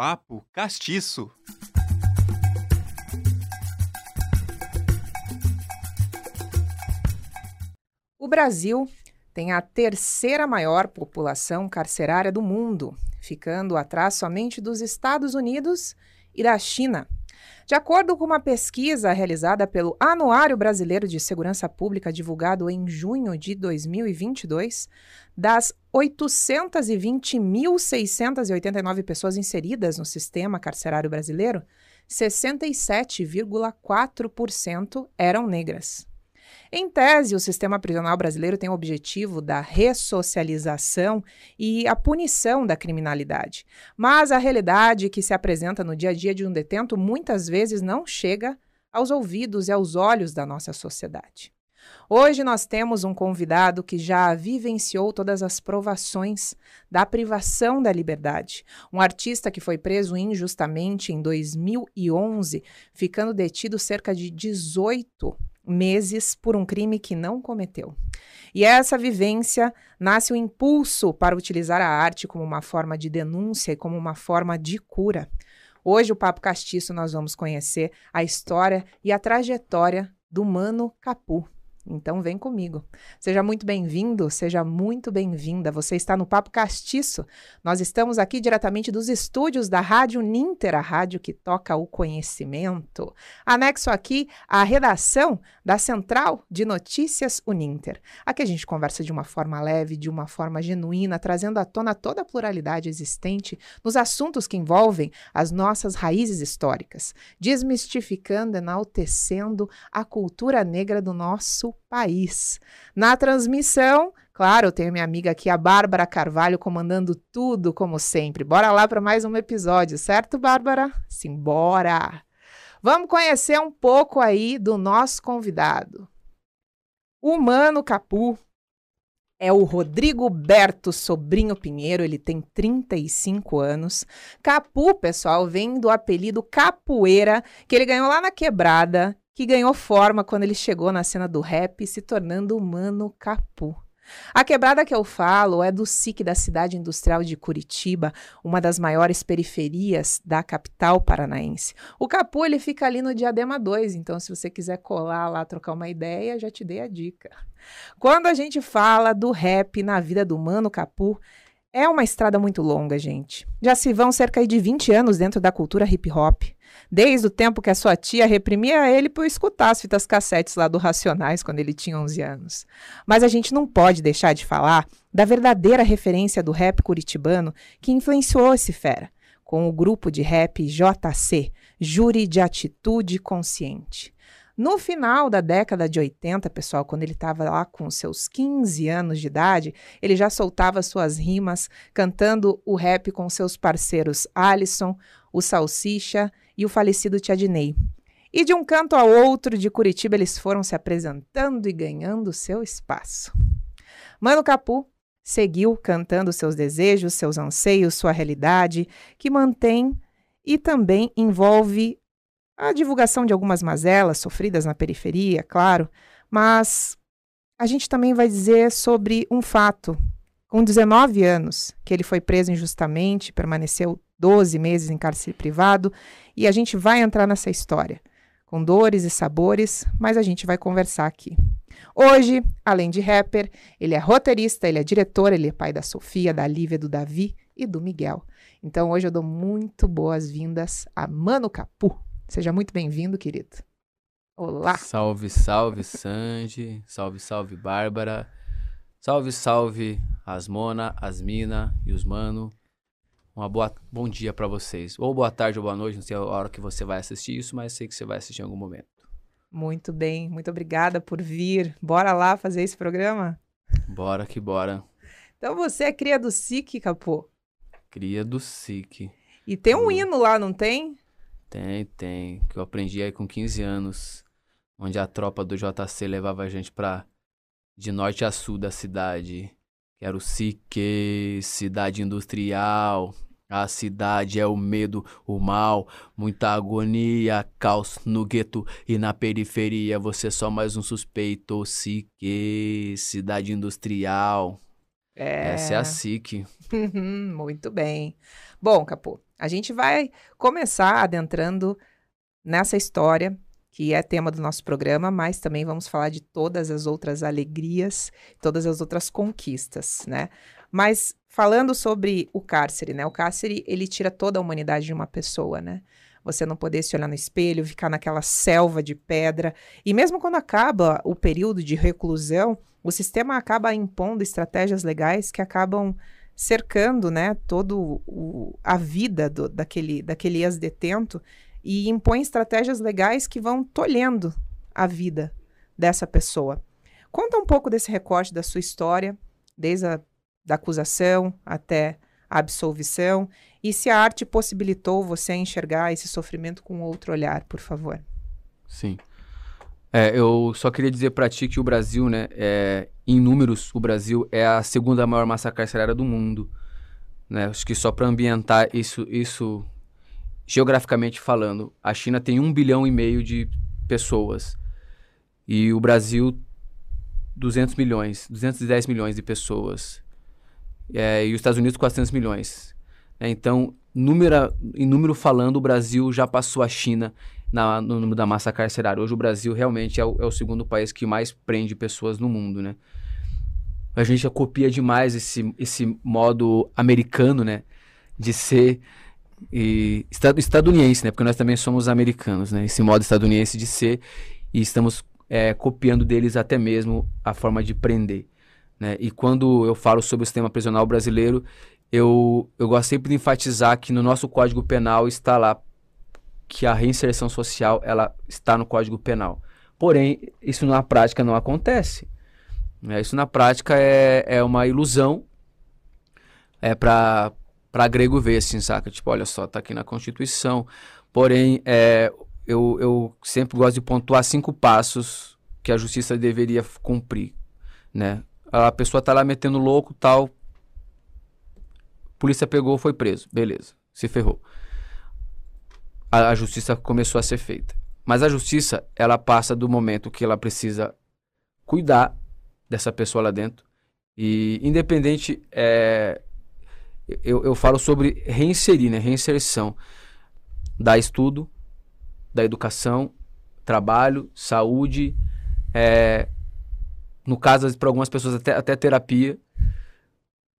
Papo Castiço. O Brasil tem a terceira maior população carcerária do mundo, ficando atrás somente dos Estados Unidos e da China. De acordo com uma pesquisa realizada pelo Anuário Brasileiro de Segurança Pública, divulgado em junho de 2022, das 820.689 pessoas inseridas no sistema carcerário brasileiro, 67,4% eram negras. Em tese, o sistema prisional brasileiro tem o objetivo da ressocialização e a punição da criminalidade. Mas a realidade que se apresenta no dia a dia de um detento muitas vezes não chega aos ouvidos e aos olhos da nossa sociedade. Hoje nós temos um convidado que já vivenciou todas as provações da privação da liberdade. Um artista que foi preso injustamente em 2011, ficando detido cerca de 18 meses por um crime que não cometeu. E essa vivência nasce o impulso para utilizar a arte como uma forma de denúncia e como uma forma de cura. Hoje, o Papo Castiço, nós vamos conhecer a história e a trajetória do Mano Capu. Então vem comigo. Seja muito bem-vindo, seja muito bem-vinda. Você está no Papo Castiço. Nós estamos aqui diretamente dos estúdios da Rádio Ninter, a rádio que toca o conhecimento. Anexo aqui a redação da Central de Notícias Uninter. Aqui a gente conversa de uma forma leve, de uma forma genuína, trazendo à tona toda a pluralidade existente nos assuntos que envolvem as nossas raízes históricas, desmistificando, enaltecendo a cultura negra do nosso país. Na transmissão, claro, eu tenho minha amiga aqui, a Bárbara Carvalho, comandando tudo, como sempre. Bora lá para mais um episódio, certo, Bárbara? Simbora! Vamos conhecer um pouco aí do nosso convidado. O Mano Capu é o Rodrigo Berto Sobrinho Pinheiro, ele tem 35 anos. Capu, pessoal, vem do apelido Capoeira, que ele ganhou lá na Quebrada, que ganhou forma quando ele chegou na cena do rap, se tornando o Mano Capu. A quebrada que eu falo é do SIC da cidade industrial de Curitiba, uma das maiores periferias da capital paranaense. O Capu ele fica ali no Diadema 2, então se você quiser colar lá, trocar uma ideia, já te dei a dica. Quando a gente fala do rap na vida do Mano Capu, é uma estrada muito longa, gente. Já se vão cerca de 20 anos dentro da cultura hip hop. Desde o tempo que a sua tia reprimia ele por escutar as fitas cassetes lá do Racionais quando ele tinha 11 anos. Mas a gente não pode deixar de falar da verdadeira referência do rap curitibano que influenciou esse fera, com o grupo de rap JC, Júri de Atitude Consciente. No final da década de 80, pessoal, quando ele estava lá com seus 15 anos de idade, ele já soltava suas rimas, cantando o rap com seus parceiros Alisson, o Salsicha e o falecido Tiadinei. E de um canto ao outro de Curitiba, eles foram se apresentando e ganhando seu espaço. Mano Capu seguiu cantando seus desejos, seus anseios, sua realidade, que mantém e também envolve a divulgação de algumas mazelas sofridas na periferia, claro, mas a gente também vai dizer sobre um fato. Com 19 anos, que ele foi preso injustamente, permaneceu 12 meses em cárcere privado, e a gente vai entrar nessa história, com dores e sabores, mas a gente vai conversar aqui. Hoje, além de rapper, ele é roteirista, ele é diretor, ele é pai da Sofia, da Lívia, do Davi e do Miguel. Então hoje eu dou muito boas-vindas a Mano Capu. Seja muito bem-vindo, querido. Olá. Salve, salve, Sanji. Salve, salve, Bárbara. Salve, salve, as Mona, as Mina e os Mano. Uma boa, bom dia para vocês. Ou boa tarde ou boa noite, não sei a hora que você vai assistir isso, mas sei que você vai assistir em algum momento. Muito bem, muito obrigada por vir. Bora lá fazer esse programa? Bora que bora. Então você é cria do SIC, Capô? Cria do SIC. E tem um hino lá, não tem? Tem, tem. Que eu aprendi aí com 15 anos. Onde a tropa do JC levava a gente pra. De norte a sul da cidade. Que era o Sique, cidade industrial. A cidade é o medo, o mal, muita agonia, caos no gueto e na periferia. Você é só mais um suspeito. Sique, cidade industrial. É. Essa é a SIC. Muito bem. Bom, Capô, A gente vai começar adentrando nessa história que é tema do nosso programa, mas também vamos falar de todas as outras alegrias, todas as outras conquistas, né? Mas falando sobre o cárcere, né? O cárcere, ele tira toda a humanidade de uma pessoa, né? Você não poder se olhar no espelho, ficar naquela selva de pedra. E mesmo quando acaba o período de reclusão, o sistema acaba impondo estratégias legais que acabam cercando, né, todo o, a vida do, daquele, daquele ex-detento e impõe estratégias legais que vão tolhendo a vida dessa pessoa. Conta um pouco desse recorte da sua história, desde a da acusação até a absolvição, e se a arte possibilitou você enxergar esse sofrimento com outro olhar, por favor. Sim. É, eu só queria dizer para ti que o Brasil, né, é, em números, o Brasil é a segunda maior massa carcerária do mundo. Né? Acho que só para ambientar isso, isso geograficamente falando, a China tem um bilhão e meio de pessoas e o Brasil 200 milhões, 210 milhões de pessoas é, e os Estados Unidos 400 milhões. É, então, número, em número falando, o Brasil já passou a China na, no número da massa carcerária. Hoje o Brasil realmente é o, é o, segundo país que mais prende pessoas no mundo, né? A gente copia demais esse, esse modo americano, né? De ser e estadunidense, né? Porque nós também somos americanos, né? Esse modo estadunidense de ser e estamos é, copiando deles até mesmo a forma de prender, né? E quando eu falo sobre o sistema prisional brasileiro, eu, eu gosto sempre de enfatizar que no nosso Código Penal está lá que a reinserção social ela está no Código Penal. Porém, isso na prática não acontece. Né? Isso na prática é, é uma ilusão é para para grego ver, assim, saca? Tipo, olha só, tá aqui na Constituição. Porém, é, eu, eu sempre gosto de pontuar cinco passos que a justiça deveria cumprir, né? A pessoa tá lá metendo louco, tal. Polícia pegou, foi preso. Beleza, se ferrou. A, a justiça começou a ser feita. Mas a justiça, ela passa do momento que ela precisa cuidar dessa pessoa lá dentro. E independente é, eu, eu falo sobre reinserir, né? Reinserção. Da estudo, da educação, trabalho, saúde, é, no caso, para algumas pessoas, até, até terapia,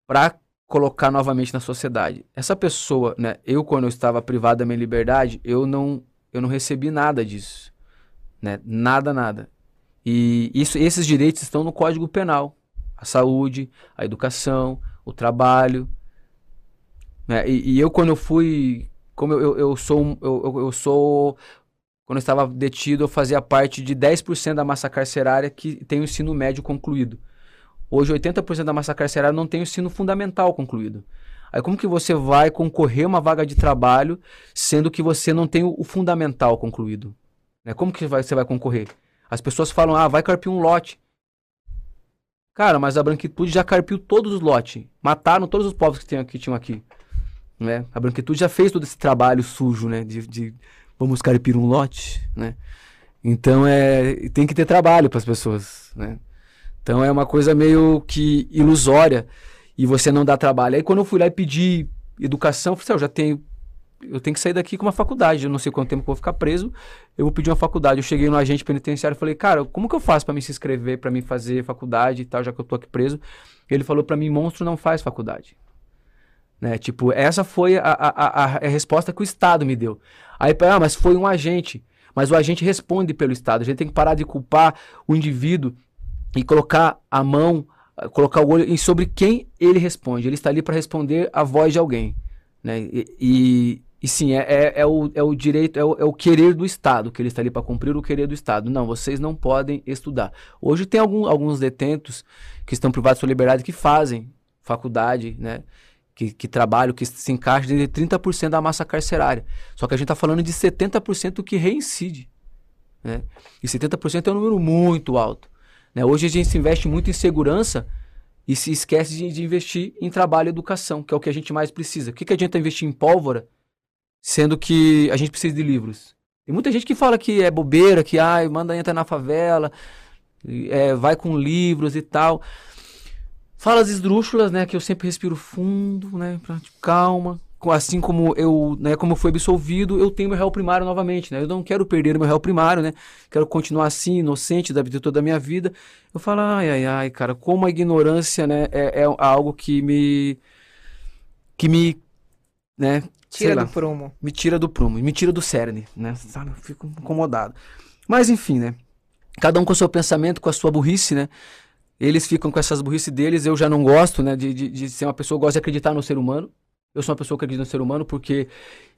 para colocar novamente na sociedade. Essa pessoa, né? Eu, quando eu estava privado da minha liberdade, eu não, eu não recebi nada disso. Né? Nada, nada. E isso, esses direitos estão no Código Penal. A saúde, a educação, o trabalho, né? E, e, eu, quando eu fui. Como eu, eu, eu sou. Eu, eu, sou. Quando eu estava detido, eu fazia parte de 10% da massa carcerária que tem o ensino médio concluído. Hoje, 80% da massa carcerária não tem o ensino fundamental concluído. Aí, como que você vai concorrer a uma vaga de trabalho sendo que você não tem o, fundamental concluído? Né? Como que vai, você vai concorrer? As pessoas falam, ah, vai carpir um lote. Cara, mas a branquitude já carpiu todos os lotes. Mataram todos os povos que, tem, que tinham aqui. Né? A branquitude já fez todo esse trabalho sujo, né? De, de vamos carpir um lote, né? Então é tem que ter trabalho para as pessoas, né? Então é uma coisa meio que ilusória e você não dá trabalho. Aí quando eu fui lá e pedi educação, eu falei, assim, ah, eu já tenho eu tenho que sair daqui com uma faculdade, eu não sei quanto tempo que eu vou ficar preso, eu vou pedir uma faculdade. Eu cheguei no agente penitenciário e falei, cara, como que eu faço para me inscrever, para me fazer faculdade e tal, já que eu tô aqui preso? Ele falou para mim, monstro não faz faculdade. Né? Tipo, essa foi a, a, a, a, resposta que o Estado me deu. Aí, ah, mas foi um agente. Mas o agente responde pelo Estado. A gente tem que parar de culpar o indivíduo e colocar a mão, colocar o olho em sobre quem ele responde. Ele está ali para responder a voz de alguém. Né? E, e, e sim, é, é, é, o, é o direito, é o, é o querer do Estado, que ele está ali para cumprir o querer do Estado. Não, vocês não podem estudar. Hoje tem algum, alguns detentos que estão privados de sua liberdade que fazem faculdade, né? Que, que trabalham, que se encaixa de 30% da massa carcerária. Só que a gente está falando de 70% que reincide. Né? E 70% é um número muito alto. Né? Hoje a gente se investe muito em segurança e se esquece de, de, investir em trabalho e educação, que é o que a gente mais precisa. O que, que adianta investir em pólvora, sendo que a gente precisa de livros? Tem muita gente que fala que é bobeira, que ah, manda entrar na favela, é, vai com livros e tal. Falas esdrúxulas, né? Que eu sempre respiro fundo, né? Pra, tipo, calma, assim como eu, né, como fui absolvido, eu tenho meu réu primário novamente, né? Eu não quero perder meu réu primário, né? Quero continuar assim, inocente da vida toda a minha vida. Eu falo, ai, ai, ai, cara, como a ignorância, né, é, é algo que me que me, né, tira lá, do prumo. Me tira do prumo, me tira do cerne, né? Sabe? Eu fico incomodado. Mas enfim, né? Cada um com o seu pensamento, com a sua burrice, né? Eles ficam com essas burrice deles, eu já não gosto, né, de, de, de ser uma pessoa que gosta de acreditar no ser humano. Eu sou uma pessoa que acredita no ser humano porque,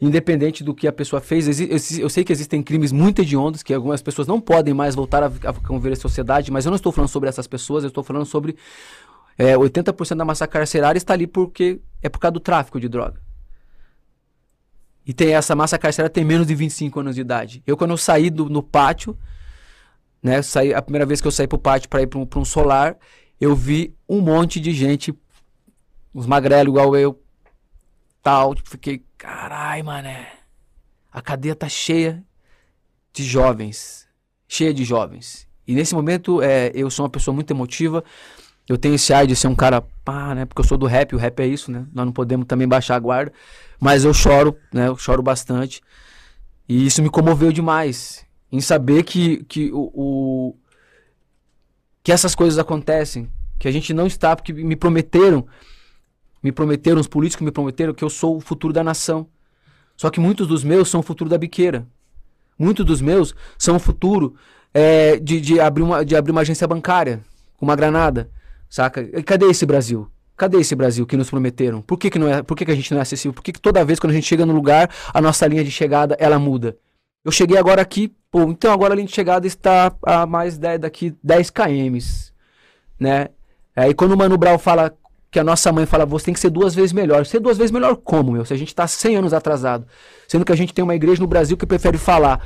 independente do que a pessoa fez, eu sei que existem crimes muito hediondos, que algumas pessoas não podem mais voltar a, a conviver a sociedade, mas eu não estou falando sobre essas pessoas, eu estou falando sobre é, 80% da massa carcerária está ali porque é por causa do tráfico de droga. E tem essa massa carcerária tem menos de 25 anos de idade. Eu, quando eu saí do, no pátio, né, saí, a primeira vez que eu saí pro pátio para ir para um, um solar, eu vi um monte de gente, uns magrelos igual eu, tal. Tipo, fiquei, carai, mané. A cadeia tá cheia de jovens. Cheia de jovens. E nesse momento, é, eu sou uma pessoa muito emotiva. Eu tenho esse ar de ser um cara, pá, né? Porque eu sou do rap, o rap é isso, né? Nós não podemos também baixar a guarda. Mas eu choro, né? Eu choro bastante. E isso me comoveu demais. Em saber que, que o, o que essas coisas acontecem. Que a gente não está, porque me prometeram me prometeram, os políticos me prometeram que eu sou o futuro da nação. Só que muitos dos meus são o futuro da biqueira. Muitos dos meus são o futuro é, de, de, abrir uma, de abrir uma agência bancária com uma granada. Saca? E cadê esse Brasil? Cadê esse Brasil que nos prometeram? Por que, que, não é, por que, que a gente não é acessível? Por que, que toda vez quando a gente chega no lugar, a nossa linha de chegada ela muda? Eu cheguei agora aqui, pô, então agora a linha de chegada está a mais 10, daqui 10 km, né? Aí quando o Mano Brown fala que a nossa mãe fala, você tem que ser duas vezes melhor. Ser duas vezes melhor como, meu? Se a gente está 100 anos atrasado. Sendo que a gente tem uma igreja no Brasil que prefere falar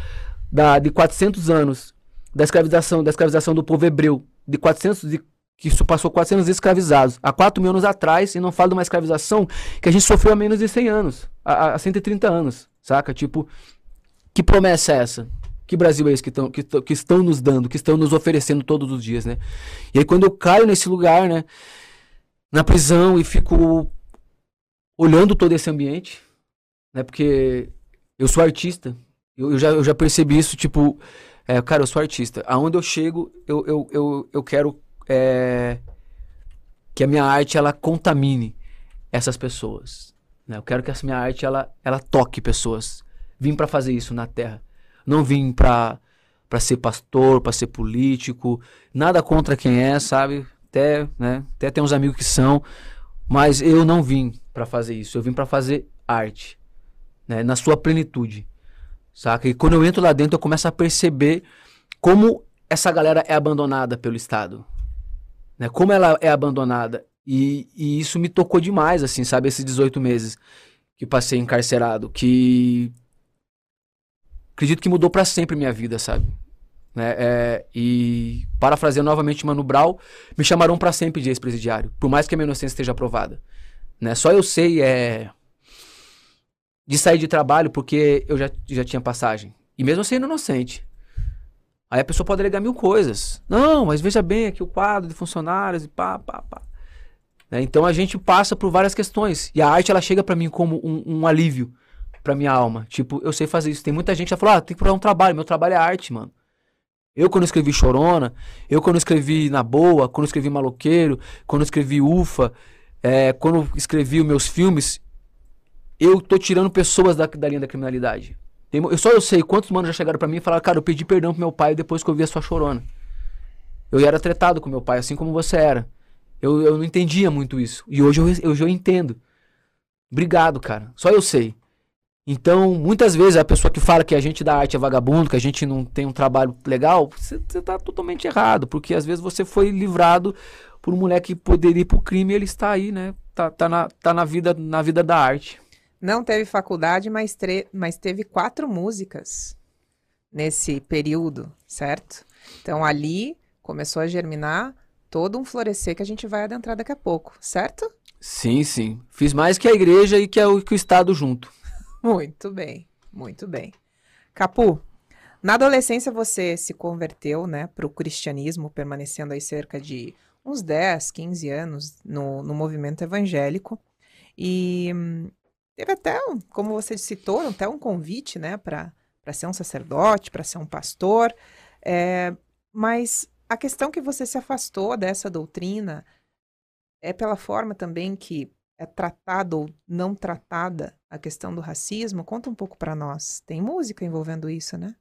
da, de 400 anos da escravização, da escravização do povo hebreu, de 400 de, que isso passou 400 escravizados há 4 mil anos atrás e não fala de uma escravização que a gente sofreu há menos de 100 anos, há 130 anos, saca? Tipo, que promessa é essa? Que Brasil é esse que, tão, que, que estão nos dando, que estão nos oferecendo todos os dias, né? E aí quando eu caio nesse lugar, né? na prisão e fico olhando todo esse ambiente, né? Porque eu sou artista. Eu, eu já, eu já percebi isso, tipo, é, cara, eu sou artista. Aonde eu chego, eu, eu, eu, eu quero é, que a minha arte ela contamine essas pessoas. Né? Eu quero que essa minha arte ela, ela toque pessoas. Vim para fazer isso na Terra. Não vim para para ser pastor, para ser político, nada contra quem é, sabe? até, né, até tem uns amigos que são, mas eu não vim para fazer isso, eu vim para fazer arte, né, na sua plenitude, saca? E quando eu entro lá dentro, eu começo a perceber como essa galera é abandonada pelo Estado, né? Como ela é abandonada. E, e isso me tocou demais, assim, sabe? Esses 18 meses que passei encarcerado, que acredito que mudou para sempre minha vida, sabe? Né? É, e, parafraseando novamente Mano Brown, me chamarão para sempre de ex-presidiário, por mais que a minha inocência esteja aprovada. Né? Só eu sei é, de sair de trabalho porque eu já, já tinha passagem. E mesmo sendo inocente. Aí a pessoa pode alegar mil coisas. Não, mas veja bem aqui o quadro de funcionários e pá, pá, pá. Né? Então a gente passa por várias questões. E a arte ela chega para mim como um, um alívio para minha alma. Tipo, eu sei fazer isso. Tem muita gente que fala, ah, tem que procurar um trabalho. Meu trabalho é arte, mano. Eu, quando escrevi Chorona, eu, quando escrevi Na Boa, quando escrevi Maloqueiro, quando escrevi Ufa, é, quando escrevi os meus filmes, eu tô tirando pessoas da, da linha da criminalidade. Tem, eu só eu sei quantos manos já chegaram para mim e falaram, cara, eu pedi perdão pro meu pai depois que eu vi a sua Chorona. Eu era tratado com meu pai, assim como você era. Eu, eu não entendia muito isso. E hoje eu, hoje eu entendo. Obrigado, cara. Só eu sei. Então, muitas vezes a pessoa que fala que a gente da arte é vagabundo, que a gente não tem um trabalho legal, você está totalmente errado, porque às vezes você foi livrado por um moleque que poderia ir pro crime e ele está aí, né? Tá, tá, na, tá na, vida, na vida da arte. Não teve faculdade, mas, mas teve quatro músicas nesse período, certo? Então ali começou a germinar todo um florescer que a gente vai adentrar daqui a pouco, certo? Sim, sim. Fiz mais que a igreja e que, a, que o Estado junto. Muito bem, muito bem. Capu, na adolescência você se converteu, né, para o cristianismo, permanecendo aí cerca de uns 10, 15 anos no, no movimento evangélico. E teve até, um, como você citou, até um convite, né, para ser um sacerdote, para ser um pastor. É, mas a questão que você se afastou dessa doutrina é pela forma também que é tratada ou não tratada a questão do racismo? Conta um pouco para nós. Tem música envolvendo isso, né?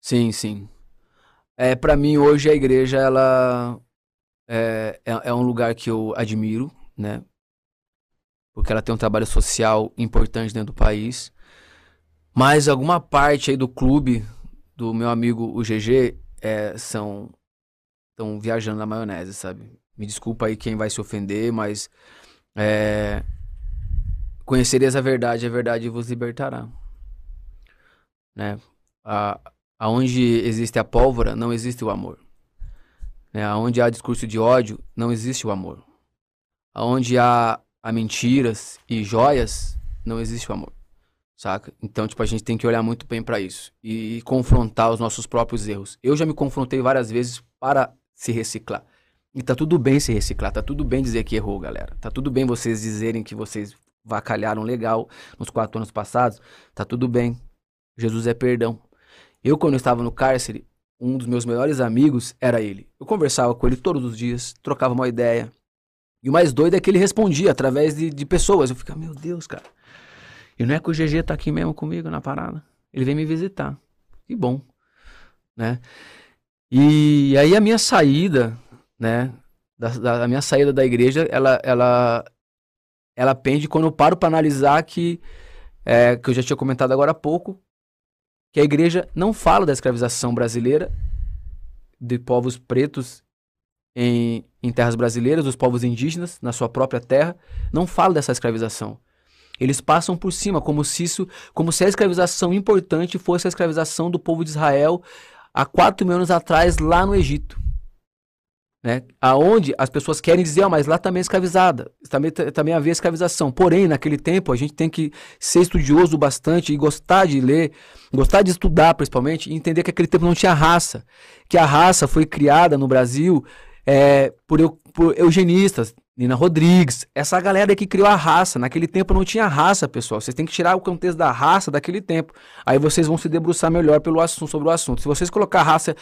Sim, sim. É, para mim hoje a igreja ela é, é, é, um lugar que eu admiro, né? Porque ela tem um trabalho social importante dentro do país. Mas alguma parte aí do clube do meu amigo o GG é, são estão viajando na maionese, sabe? Me desculpa aí quem vai se ofender, mas é, conhecereis a verdade, a verdade vos libertará. Né? A, aonde existe a pólvora, não existe o amor. Né? Aonde há discurso de ódio, não existe o amor. Aonde há, há mentiras e joias, não existe o amor. Saca? Então, tipo, a gente tem que olhar muito bem para isso e confrontar os nossos próprios erros. Eu já me confrontei várias vezes para se reciclar. E tá tudo bem se reciclar, tá tudo bem dizer que errou, galera. Tá tudo bem vocês dizerem que vocês vacalharam legal nos quatro anos passados. Tá tudo bem. Jesus é perdão. Eu, quando eu estava no cárcere, um dos meus melhores amigos era ele. Eu conversava com ele todos os dias, trocava uma ideia. E o mais doido é que ele respondia através de, de pessoas. Eu ficava, meu Deus, cara. E não é que o GG tá aqui mesmo comigo na parada. Ele vem me visitar. Que bom, né? E aí a minha saída, né, da, da minha saída da igreja, ela, ela, ela pende quando eu paro para analisar que, é, que eu já tinha comentado agora há pouco, que a igreja não fala da escravização brasileira, de povos pretos em, em terras brasileiras, dos povos indígenas na sua própria terra, não fala dessa escravização. Eles passam por cima, como se isso, como se a escravização importante fosse a escravização do povo de Israel há 4 mil anos atrás, lá no Egito. Né? Aonde as pessoas querem dizer, oh, mas lá também é escravizada, também, também havia escravização. Porém, naquele tempo, a gente tem que ser estudioso bastante e gostar de ler, gostar de estudar principalmente, e entender que aquele tempo não tinha raça. Que a raça foi criada no Brasil é, por, eu, por eugenistas, Nina Rodrigues, essa galera que criou a raça. Naquele tempo não tinha raça, pessoal. Vocês têm que tirar o contexto da raça daquele tempo. Aí vocês vão se debruçar melhor pelo assunto, sobre o assunto. Se vocês colocar raça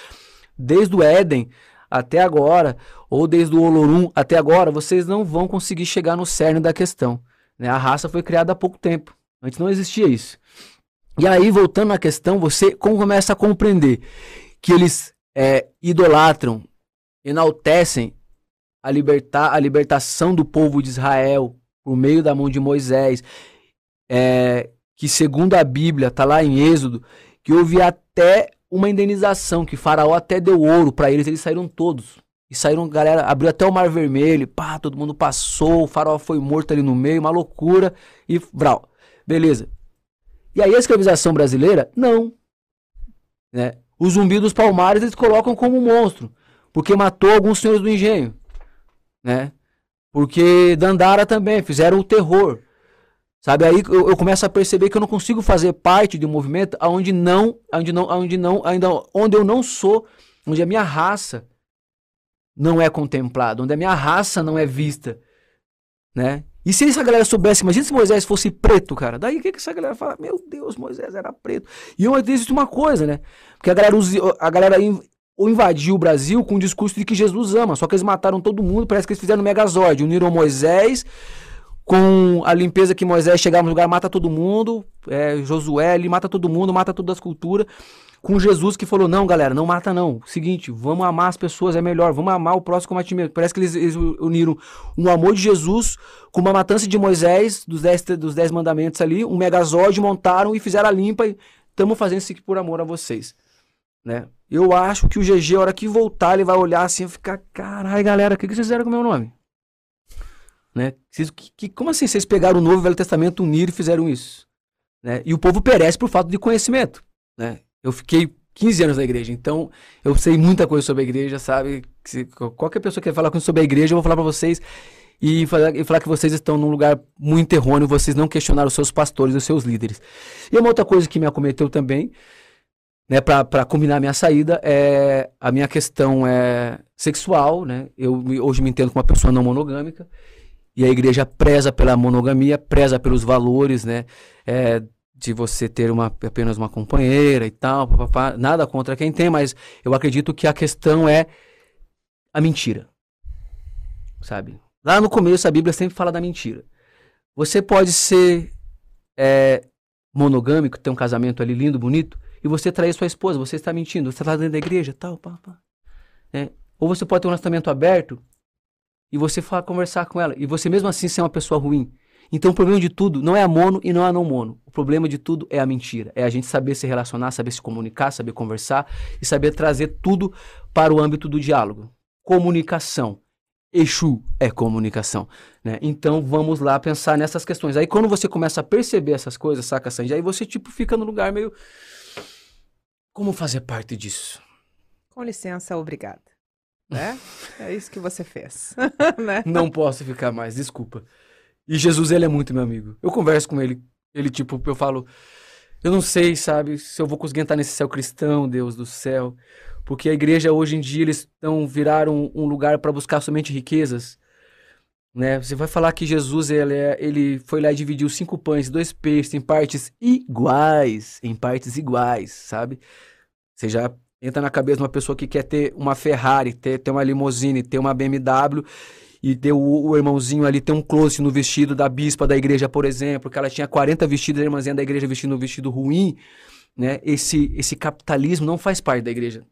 desde o Éden até agora, ou desde o Olorum até agora, vocês não vão conseguir chegar no cerne da questão. Né? A raça foi criada há pouco tempo. Antes não existia isso. E aí, voltando à questão, você começa a compreender que eles é, idolatram, enaltecem a, libertar, a libertação do povo de Israel por meio da mão de Moisés, é, que segundo a Bíblia, está lá em Êxodo, que houve até uma indenização, que Faraó até deu ouro para eles, eles saíram todos. E saíram, galera, abriu até o Mar Vermelho, pá, todo mundo passou, o faraó foi morto ali no meio, uma loucura, e vral. Beleza. E aí a escravização brasileira, não. Né? O zumbi dos palmares eles colocam como um monstro, porque matou alguns senhores do engenho né? Porque Dandara também fizeram o terror. Sabe, aí eu, eu, começo a perceber que eu não consigo fazer parte de um movimento onde não, onde não, onde não, ainda onde eu não sou, onde a minha raça não é contemplada, onde a minha raça não é vista, né? E se essa galera soubesse, imagina se Moisés fosse preto, cara. Daí o que, que essa galera fala? Meu Deus, Moisés era preto. E eu existe uma coisa, né? Porque a galera, a galera invadiu o Brasil com o discurso de que Jesus ama. Só que eles mataram todo mundo, parece que eles fizeram um megazord. Uniram Moisés com a limpeza que Moisés chegava no lugar, mata todo mundo. É, Josué, ele mata todo mundo, mata todas as culturas. Com Jesus que falou: não, galera, não mata não. Seguinte, vamos amar as pessoas, é melhor. Vamos amar o próximo como a ti mesmo. Parece que eles, eles, uniram um amor de Jesus com uma matança de Moisés, dos dez, dos dez mandamentos ali, um megazord, montaram e fizeram a limpa. E estamos fazendo isso aqui por amor a vocês. Né? Eu acho que o GG, a hora que voltar, ele vai olhar assim e ficar, caralho, galera, o que, que vocês fizeram com o meu nome? Né? Que, que, como assim vocês pegaram o Novo e o Velho Testamento, uniram e fizeram isso? Né? E o povo perece por falta de conhecimento. Né? Eu fiquei 15 anos na igreja, então eu sei muita coisa sobre a igreja, sabe? Se, qualquer pessoa que quer falar sobre a igreja, eu vou falar para vocês e falar, e falar que vocês estão num lugar muito errôneo, vocês não questionaram os seus pastores, os seus líderes. E uma outra coisa que me acometeu também né, para combinar a minha saída, é, a minha questão é sexual, né? Eu hoje me entendo como uma pessoa não monogâmica. E a igreja preza pela monogamia, preza pelos valores, né? É, de você ter uma, apenas uma companheira e tal, papapá. nada contra quem tem, mas eu acredito que a questão é a mentira. Sabe? Lá no começo a Bíblia sempre fala da mentira. Você pode ser é, monogâmico, ter um casamento ali lindo, bonito, e você trair sua esposa, você está mentindo, você está dentro da igreja, tal, pá. É. Ou você pode ter um relacionamento aberto e você falar, conversar com ela, e você mesmo assim ser uma pessoa ruim. Então o problema de tudo não é a mono e não é a não mono. O problema de tudo é a mentira. É a gente saber se relacionar, saber se comunicar, saber conversar e saber trazer tudo para o âmbito do diálogo. Comunicação. Exu é comunicação, né? Então vamos lá pensar nessas questões. Aí quando você começa a perceber essas coisas, saca, Sandy? Aí você tipo fica no lugar meio como fazer parte disso? Com licença, obrigada. Né? é isso que você fez. né? Não posso ficar mais, desculpa. E Jesus, ele é muito meu amigo. Eu converso com ele, ele tipo, eu falo, eu não sei, sabe, se eu vou conseguir entrar nesse céu cristão, Deus do céu, porque a igreja hoje em dia eles estão viraram um lugar para buscar somente riquezas. Né? Você vai falar que Jesus ele, é, ele foi lá e dividiu cinco pães e dois peixes em partes iguais, em partes iguais, sabe? Você já entra na cabeça de uma pessoa que quer ter uma Ferrari, ter, ter uma limousine, ter uma BMW e ter o, irmãozinho ali ter um close no vestido da bispa da igreja, por exemplo, que ela tinha 40 vestidos, a irmãzinha da igreja vestindo um vestido ruim, né? Esse, esse capitalismo não faz parte da igreja,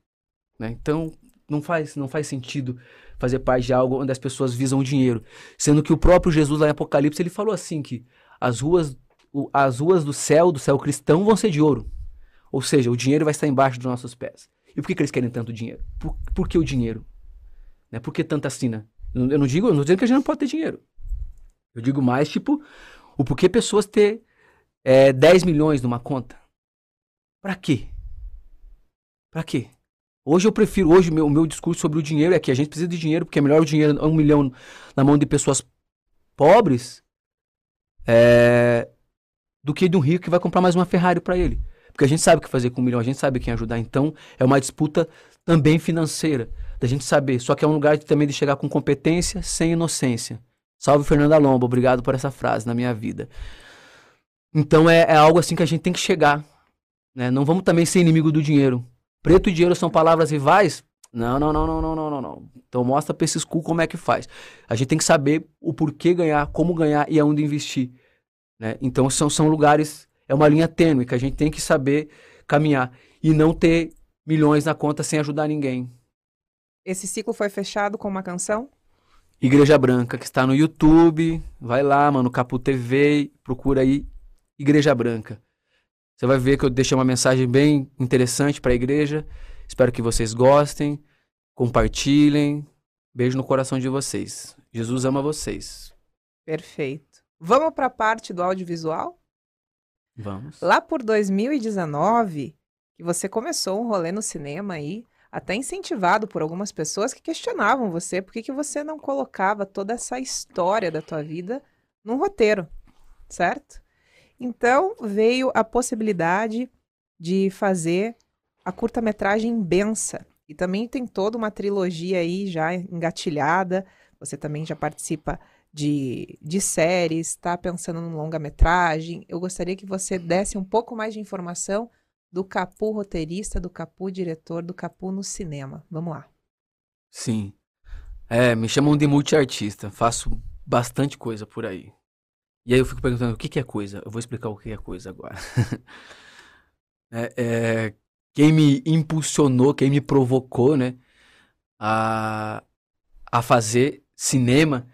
né? Então, não faz, não faz sentido fazer parte de algo onde as pessoas visam o dinheiro. Sendo que o próprio Jesus lá em Apocalipse, ele falou assim que as ruas, as ruas do céu, do céu cristão, vão ser de ouro. Ou seja, o dinheiro vai estar embaixo dos nossos pés. E por que, que eles querem tanto dinheiro? Por, por que o dinheiro? Né? Por que tanta sina? Eu não digo, eu não dizendo que a gente não pode ter dinheiro. Eu digo mais, tipo, o porquê pessoas ter é, 10 milhões numa conta. Pra quê? Pra quê? Hoje eu prefiro, hoje o meu, meu discurso sobre o dinheiro é que a gente precisa de dinheiro, porque é melhor o dinheiro, um milhão na mão de pessoas pobres, é, do que de um rico que vai comprar mais uma Ferrari para ele. Porque a gente sabe o que fazer com um milhão, a gente sabe quem ajudar. Então, é uma disputa também financeira da gente saber. Só que é um lugar de, também de chegar com competência sem inocência. Salve Fernanda Lomba, obrigado por essa frase na minha vida. Então é, é algo assim que a gente tem que chegar. Né? Não vamos também ser inimigo do dinheiro. Preto e dinheiro são palavras rivais? Não, não, não, não, não, não, não. Então mostra pra esses cu como é que faz. A gente tem que saber o porquê ganhar, como ganhar e aonde investir. Né? Então são, são lugares, é uma linha tênue que a gente tem que saber caminhar. E não ter milhões na conta sem ajudar ninguém. Esse ciclo foi fechado com uma canção? Igreja Branca, que está no YouTube. Vai lá, mano, Capu TV, procura aí Igreja Branca. Você vai ver que eu deixei uma mensagem bem interessante para a igreja. Espero que vocês gostem, compartilhem. Beijo no coração de vocês. Jesus ama vocês. Perfeito. Vamos para a parte do audiovisual? Vamos. Lá por 2019, que você começou um rolê no cinema aí, até incentivado por algumas pessoas que questionavam você por que, que você não colocava toda essa história da tua vida num roteiro, certo? Então veio a possibilidade de fazer a curta-metragem Bença. E também tem toda uma trilogia aí já engatilhada. Você também já participa de, de séries, está pensando num longa-metragem. Eu gostaria que você desse um pouco mais de informação do Capu roteirista, do Capu diretor, do Capu no cinema. Vamos lá. Sim. É, me chamam de multiartista. Faço bastante coisa por aí. E aí eu fico perguntando o que, que é coisa. Eu vou explicar o que é coisa agora. é, é, quem me impulsionou, quem me provocou, né, a, a fazer cinema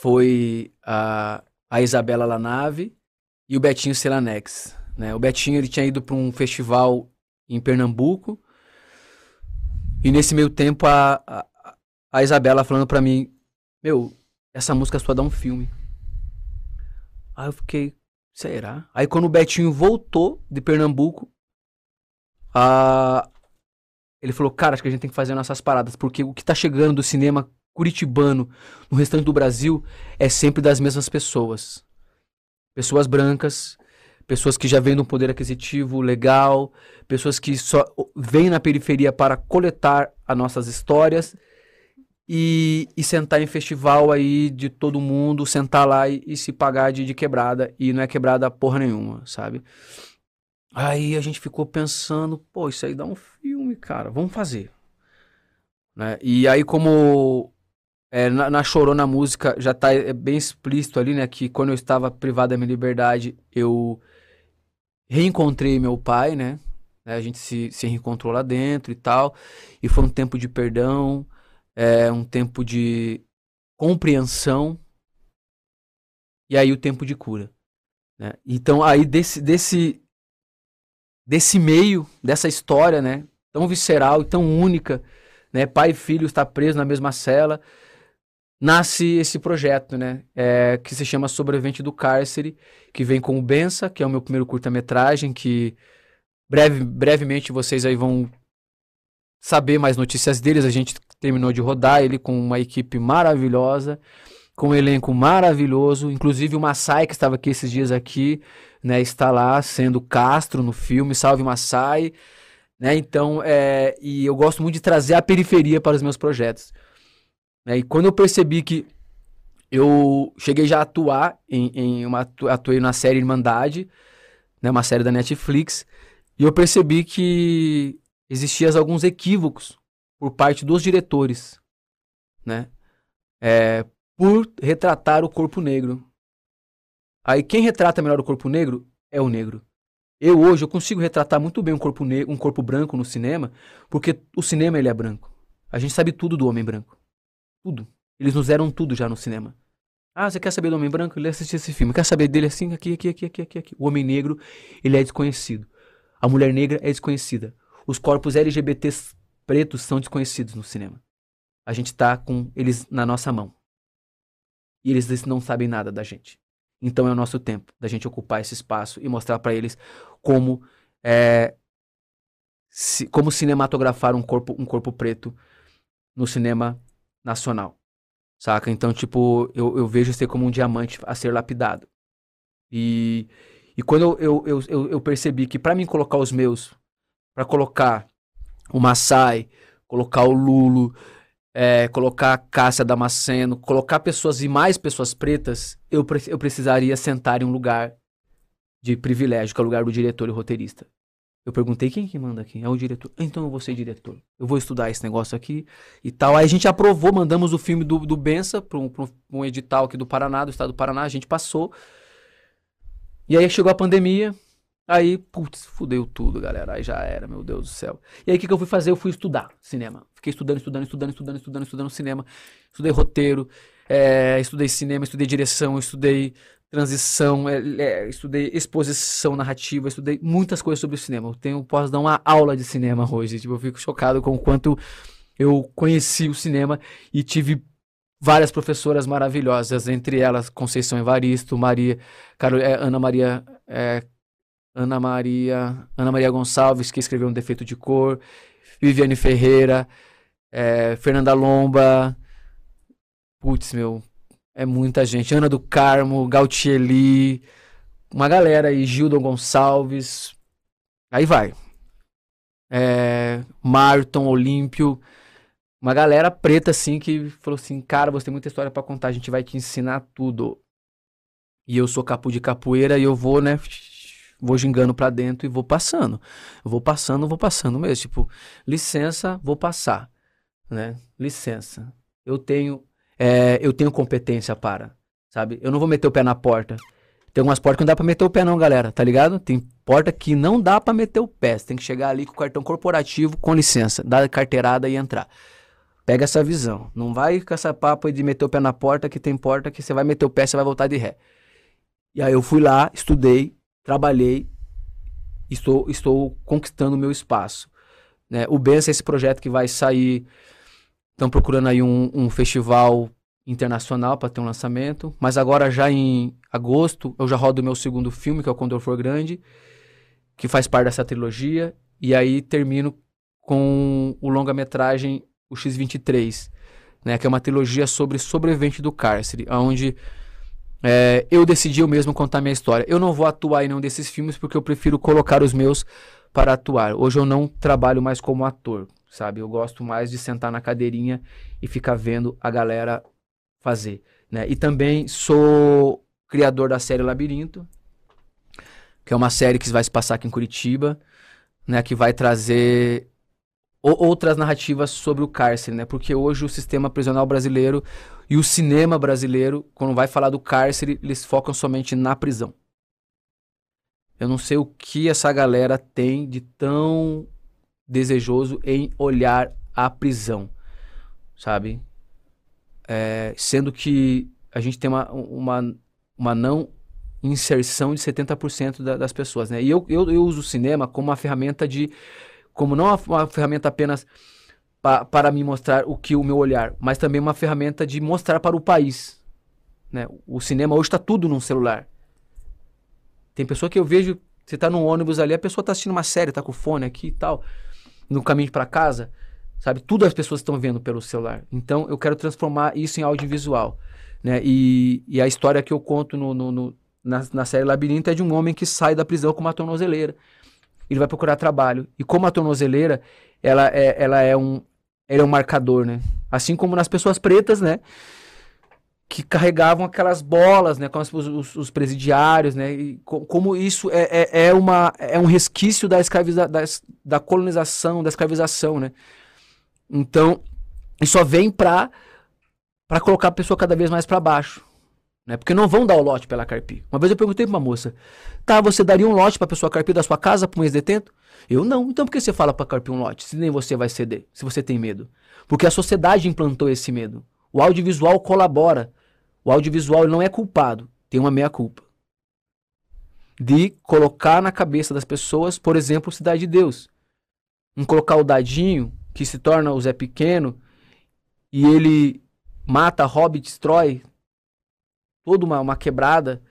foi a, a Isabela Lanave e o Betinho Celanex. Né? O Betinho ele tinha ido para um festival em Pernambuco e nesse meio tempo a, a, a Isabela falando para mim, meu, essa música só dá um filme. Aí eu fiquei, será? Aí quando o Betinho voltou de Pernambuco, a... ele falou, cara, acho que a gente tem que fazer nossas paradas, porque o que tá chegando do cinema curitibano no restante do Brasil é sempre das mesmas pessoas. Pessoas brancas, pessoas que já vêm de um poder aquisitivo legal, pessoas que só vêm na periferia para coletar as nossas histórias e, e sentar em festival aí de todo mundo, sentar lá e, e se pagar de, de quebrada. E não é quebrada porra nenhuma, sabe? Aí a gente ficou pensando, pô, isso aí dá um filme, cara, vamos fazer. Né? E aí, como é, na, na Chorona música já tá é bem explícito ali, né, que quando eu estava privado da minha liberdade, eu reencontrei meu pai, né? A gente se, se reencontrou lá dentro e tal. E foi um tempo de perdão, é um tempo de compreensão e aí o tempo de cura. Né? Então aí desse, desse, desse meio, dessa história, né, tão visceral e tão única, né, pai e filho está preso na mesma cela, nasce esse projeto, né, é, que se chama Sobrevivente do Cárcere, que vem com o Bença, que é o meu primeiro curta-metragem, que breve, brevemente vocês aí vão saber mais notícias deles. A gente terminou de rodar ele com uma equipe maravilhosa, com um elenco maravilhoso. Inclusive o Massai, que estava aqui esses dias aqui, né, está lá sendo Castro no filme. Salve Massai. Né? Então, é, e eu gosto muito de trazer a periferia para os meus projetos. Né? E quando eu percebi que eu cheguei já a atuar em, em uma atuei na série Irmandade, né, uma série da Netflix, e eu percebi que existiam alguns equívocos por parte dos diretores, né? É, por retratar o corpo negro. Aí quem retrata melhor o corpo negro é o negro. Eu hoje eu consigo retratar muito bem um corpo negro, um corpo branco no cinema, porque o cinema ele é branco. A gente sabe tudo do homem branco. Tudo. Eles nos deram tudo já no cinema. Ah, você quer saber do homem branco? Ele assistiu esse filme. Quer saber dele assim, aqui, aqui, aqui, aqui, aqui. O homem negro, ele é desconhecido. A mulher negra é desconhecida os corpos LGBTs pretos são desconhecidos no cinema. A gente tá com eles na nossa mão. E eles não sabem nada da gente. Então é o nosso tempo da gente ocupar esse espaço e mostrar para eles como é, como cinematografar um corpo um corpo preto no cinema nacional. Saca? Então, tipo, eu, eu vejo isso como um diamante a ser lapidado. E, e quando eu, eu, eu, eu percebi que para mim colocar os meus para colocar o Massai, colocar o Lulo, é, colocar a Cássia Damasceno, colocar pessoas e mais pessoas pretas, eu, eu precisaria sentar em um lugar de privilégio, que é o lugar do diretor e roteirista. Eu perguntei quem que manda aqui? É o diretor. Então eu vou ser diretor. Eu vou estudar esse negócio aqui e tal. Aí a gente aprovou, mandamos o filme do, do Bença para um, um edital aqui do Paraná, do estado do Paraná. A gente passou. E aí chegou a pandemia. Aí, putz, fudeu tudo, galera. Aí já era, meu Deus do céu. E aí, o que, que eu fui fazer? Eu fui estudar cinema. Fiquei estudando, estudando, estudando, estudando, estudando, estudando cinema. Estudei roteiro, é, estudei cinema, estudei direção, estudei transição, é, é, estudei exposição narrativa, estudei muitas coisas sobre o cinema. Eu tenho, posso dar uma aula de cinema hoje. Tipo, eu fico chocado com o quanto eu conheci o cinema e tive várias professoras maravilhosas, entre elas Conceição Evaristo, Maria, Carol, é, Ana Maria é, Ana Maria, Ana Maria Gonçalves, que escreveu Um Defeito de Cor, Viviane Ferreira, é, Fernanda Lomba, putz, meu, é muita gente, Ana do Carmo, Gautieli, uma galera aí, Gildon Gonçalves, aí vai. É, Marton, Olímpio, uma galera preta assim que falou assim, cara, você tem muita história para contar, a gente vai te ensinar tudo. E eu sou capu de capoeira e eu vou, né, vou gingando para dentro e vou passando. Vou passando, vou passando mesmo. Tipo, licença, vou passar. Né? Licença. Eu tenho, é, eu tenho competência para, sabe? Eu não vou meter o pé na porta. Tem algumas portas que não dá pra meter o pé não, galera, tá ligado? Tem porta que não dá para meter o pé. Você tem que chegar ali com o cartão corporativo, com licença, dar a carteirada e entrar. Pega essa visão. Não vai com essa papo de meter o pé na porta, que tem porta que você vai meter o pé, você vai voltar de ré. E aí eu fui lá, estudei, trabalhei, estou, estou conquistando o meu espaço. Né? O Bença é esse projeto que vai sair. Estão procurando aí um, um festival internacional para ter um lançamento. Mas agora, já em agosto, eu já rodo o meu segundo filme, que é o Condor For Grande, que faz parte dessa trilogia. E aí termino com o longa-metragem O X-23, né? que é uma trilogia sobre sobrevivente do cárcere, onde é, eu decidi eu mesmo contar minha história. Eu não vou atuar em nenhum desses filmes porque eu prefiro colocar os meus para atuar. Hoje eu não trabalho mais como ator. Sabe? Eu gosto mais de sentar na cadeirinha e ficar vendo a galera fazer, né? E também sou criador da série Labirinto, que é uma série que vai se passar aqui em Curitiba, né? Que vai trazer outras narrativas sobre o cárcere, né? Porque hoje o sistema prisional brasileiro e o cinema brasileiro, quando vai falar do cárcere, eles focam somente na prisão. Eu não sei o que essa galera tem de tão desejoso em olhar a prisão, sabe? É, sendo que a gente tem uma, uma, uma não inserção de 70% da, das pessoas, né? E eu, eu, eu uso o cinema como uma ferramenta de como não uma, ferramenta apenas pa, para me mostrar o que o meu olhar, mas também uma ferramenta de mostrar para o país. Né? O cinema hoje está tudo num celular. Tem pessoa que eu vejo, você está no ônibus ali, a pessoa está assistindo uma série, está com o fone aqui e tal, no caminho para casa, sabe? Tudo as pessoas estão vendo pelo celular. Então eu quero transformar isso em audiovisual. Né? E, e a história que eu conto no, no, no na, na série Labirinto é de um homem que sai da prisão com uma tornozeleira ele vai procurar trabalho. E como a tornozeleira, ela é, ela é um, é um marcador, né? Assim como nas pessoas pretas, né? Que carregavam aquelas bolas, né? Com os, os, os presidiários, né? E co como isso é, é, é, uma, é um resquício da, escraviza da, da colonização, da escravização, né? Então, isso só vem pra, pra colocar a pessoa cada vez mais para baixo. Né? Porque não vão dar o lote pela carpi. Uma vez eu perguntei pra uma moça: tá, você daria um lote pra pessoa carpir da sua casa pra um ex-detento? Eu não. Então por que você fala pra carpir um lote? Se nem você vai ceder, se você tem medo. Porque a sociedade implantou esse medo. O audiovisual colabora. O audiovisual não é culpado, tem uma meia-culpa. De colocar na cabeça das pessoas, por exemplo, Cidade de Deus. Em colocar o dadinho, que se torna o Zé Pequeno, e ele mata, rouba e destrói toda uma, uma quebrada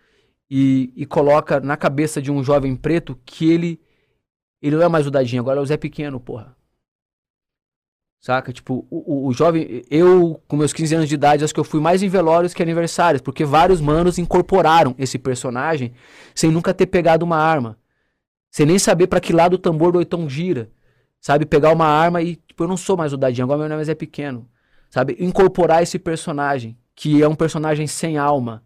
e, e coloca na cabeça de um jovem preto que ele ele não é mais o Dadinho, agora é o Zé Pequeno, porra. Saca? Tipo, o, o, jovem. Eu, com meus 15 anos de idade, acho que eu fui mais em velórios que aniversários, porque vários manos incorporaram esse personagem sem nunca ter pegado uma arma. Sem nem saber para que lado o tambor do oitão gira. Sabe? Pegar uma arma e, tipo, eu não sou mais o Dadinho, agora meu nome é Pequeno. Sabe? Incorporar esse personagem, que é um personagem sem alma,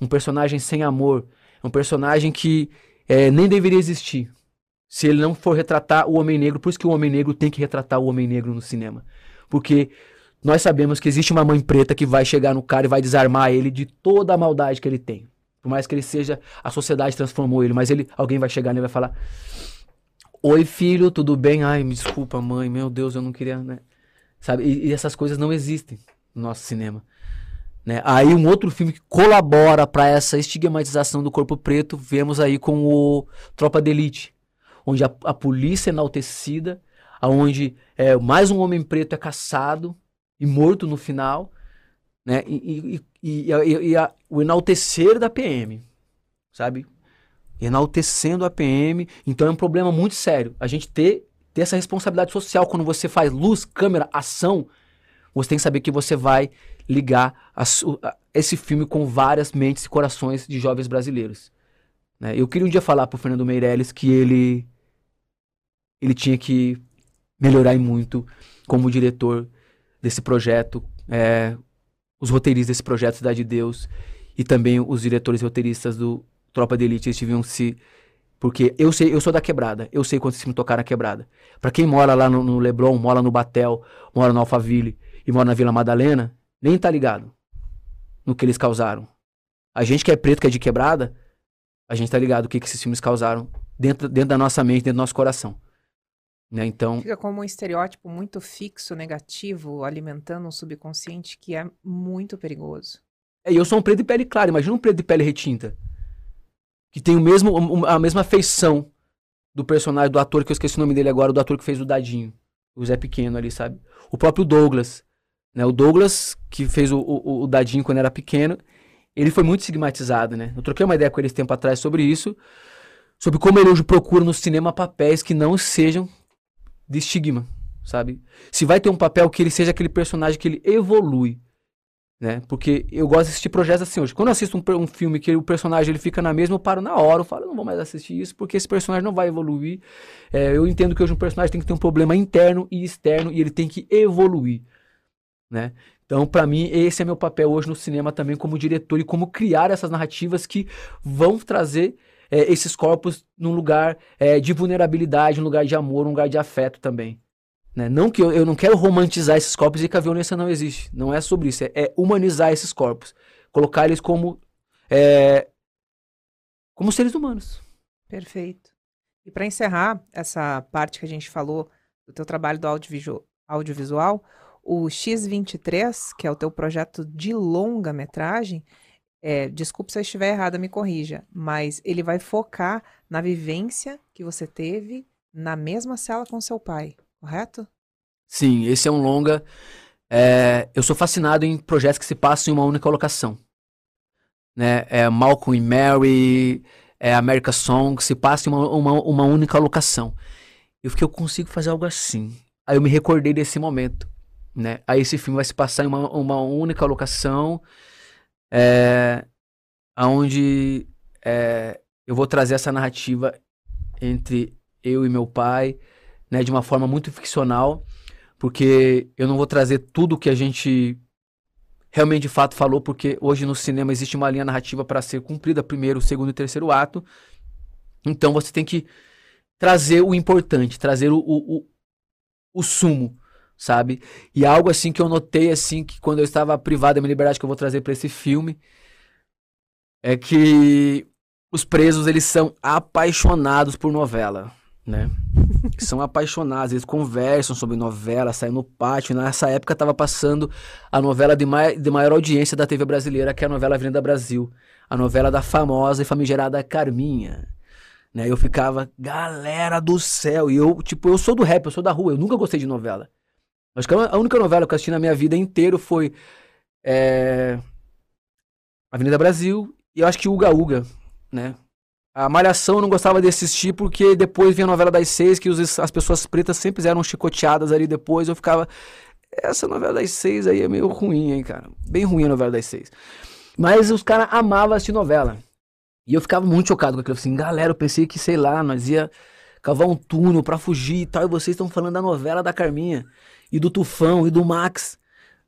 um personagem sem amor, um personagem que é, nem deveria existir. Se ele não for retratar o homem negro, por isso que o homem negro tem que retratar o homem negro no cinema. Porque nós sabemos que existe uma mãe preta que vai chegar no cara e vai desarmar ele de toda a maldade que ele tem. Por mais que ele seja, a sociedade transformou ele, mas ele, alguém vai chegar nele e vai falar: Oi, filho, tudo bem? Ai, me desculpa, mãe, meu Deus, eu não queria, né? Sabe? E, e essas coisas não existem no nosso cinema. Né? Aí um outro filme que colabora para essa estigmatização do corpo preto, vemos aí com o Tropa de Elite, onde a, a polícia é enaltecida, onde é, mais um homem preto é caçado e morto no final, né? E, e, e, e a, o enaltecer da PM, sabe? Enaltecendo a PM, então é um problema muito sério. A gente ter, ter essa responsabilidade social quando você faz luz, câmera, ação, você tem que saber que você vai ligar a, a, esse filme com várias mentes e corações de jovens brasileiros. Né? Eu queria um dia falar pro Fernando Meirelles que ele ele tinha que melhorar muito como diretor desse projeto, é, os roteiristas desse projeto Cidade de Deus e também os diretores e roteiristas do Tropa de Elite, eles deviam se porque eu sei, eu sou da quebrada, eu sei quando se me tocar na quebrada. Para quem mora lá no, no Leblon, mora no Batel, mora no Alphaville e mora na Vila Madalena, nem tá ligado no que eles causaram. A gente que é preto, que é de quebrada, a gente tá ligado o que, que esses filmes causaram dentro, dentro da nossa mente, dentro do nosso coração. Né? Então. Fica como um estereótipo muito fixo, negativo, alimentando um subconsciente que é muito perigoso. É, e eu sou um preto de pele clara, imagina um preto de pele retinta. Que tem o mesmo, a mesma feição do personagem, do ator, que eu esqueci o nome dele agora, do ator que fez o Dadinho. O Zé Pequeno ali, sabe? O próprio Douglas. Né? O Douglas, que fez o, o, o Dadinho quando era pequeno, ele foi muito estigmatizado, né? Eu troquei uma ideia com ele esse tempo atrás sobre isso, sobre como ele hoje procura no cinema papéis que não sejam de estigma, sabe? Se vai ter um papel que ele seja aquele personagem que ele evolui, né? Porque eu gosto de assistir projetos assim hoje. Quando eu assisto um, um, filme que o personagem ele fica na mesma, eu paro na hora, eu falo, não vou mais assistir isso, porque esse personagem não vai evoluir. É, eu entendo que hoje um personagem tem que ter um problema interno e externo e ele tem que evoluir, né? Então, para mim, esse é meu papel hoje no cinema também como diretor e como criar essas narrativas que vão trazer é, esses corpos num lugar é, de vulnerabilidade, um lugar de amor, um lugar de afeto também. Né? Não que eu, eu não quero romantizar esses corpos e que a violência não existe. Não é sobre isso. É, é humanizar esses corpos. Colocar eles como, é, como seres humanos. Perfeito. E para encerrar essa parte que a gente falou do teu trabalho do audiovisual, audiovisual o X23, que é o teu projeto de longa metragem, é, desculpe se eu estiver errada, me corrija, mas ele vai focar na vivência que você teve na mesma cela com seu pai correto? Sim, esse é um longa. É, eu sou fascinado em projetos que se passam em uma única locação. Né? É Malcolm e Mary, é America Song, se passa em uma, uma, uma única locação. Eu fiquei, eu consigo fazer algo assim. Aí eu me recordei desse momento. Né? Aí esse filme vai se passar em uma, uma única locação, é, onde é, eu vou trazer essa narrativa entre eu e meu pai, né, de uma forma muito ficcional, porque eu não vou trazer tudo que a gente realmente de fato falou, porque hoje no cinema existe uma linha narrativa para ser cumprida, primeiro, segundo e terceiro ato. Então você tem que trazer o importante, trazer o, o, o, o sumo, sabe? E algo assim que eu notei assim que quando eu estava privado da minha liberdade que eu vou trazer para esse filme é que os presos eles são apaixonados por novela né? são apaixonados, eles conversam sobre novela, saem no pátio. Nessa época estava passando a novela de, mai de maior audiência da TV brasileira, que é a novela Avenida Brasil. A novela da famosa e famigerada Carminha. Né? Eu ficava, galera do céu. E eu, tipo, eu sou do rap, eu sou da rua, eu nunca gostei de novela. Acho que a única novela que eu assisti na minha vida inteira foi é... Avenida Brasil e eu acho que Uga Uga, né? A Malhação eu não gostava de assistir porque depois vinha a novela das seis, que os, as pessoas pretas sempre eram chicoteadas ali depois. Eu ficava. Essa novela das seis aí é meio ruim, hein, cara? Bem ruim a novela das seis. Mas os caras amavam assistir novela. E eu ficava muito chocado com aquilo. Assim, galera, eu pensei que, sei lá, nós ia cavar um túnel pra fugir e tal. E vocês estão falando da novela da Carminha. E do Tufão e do Max.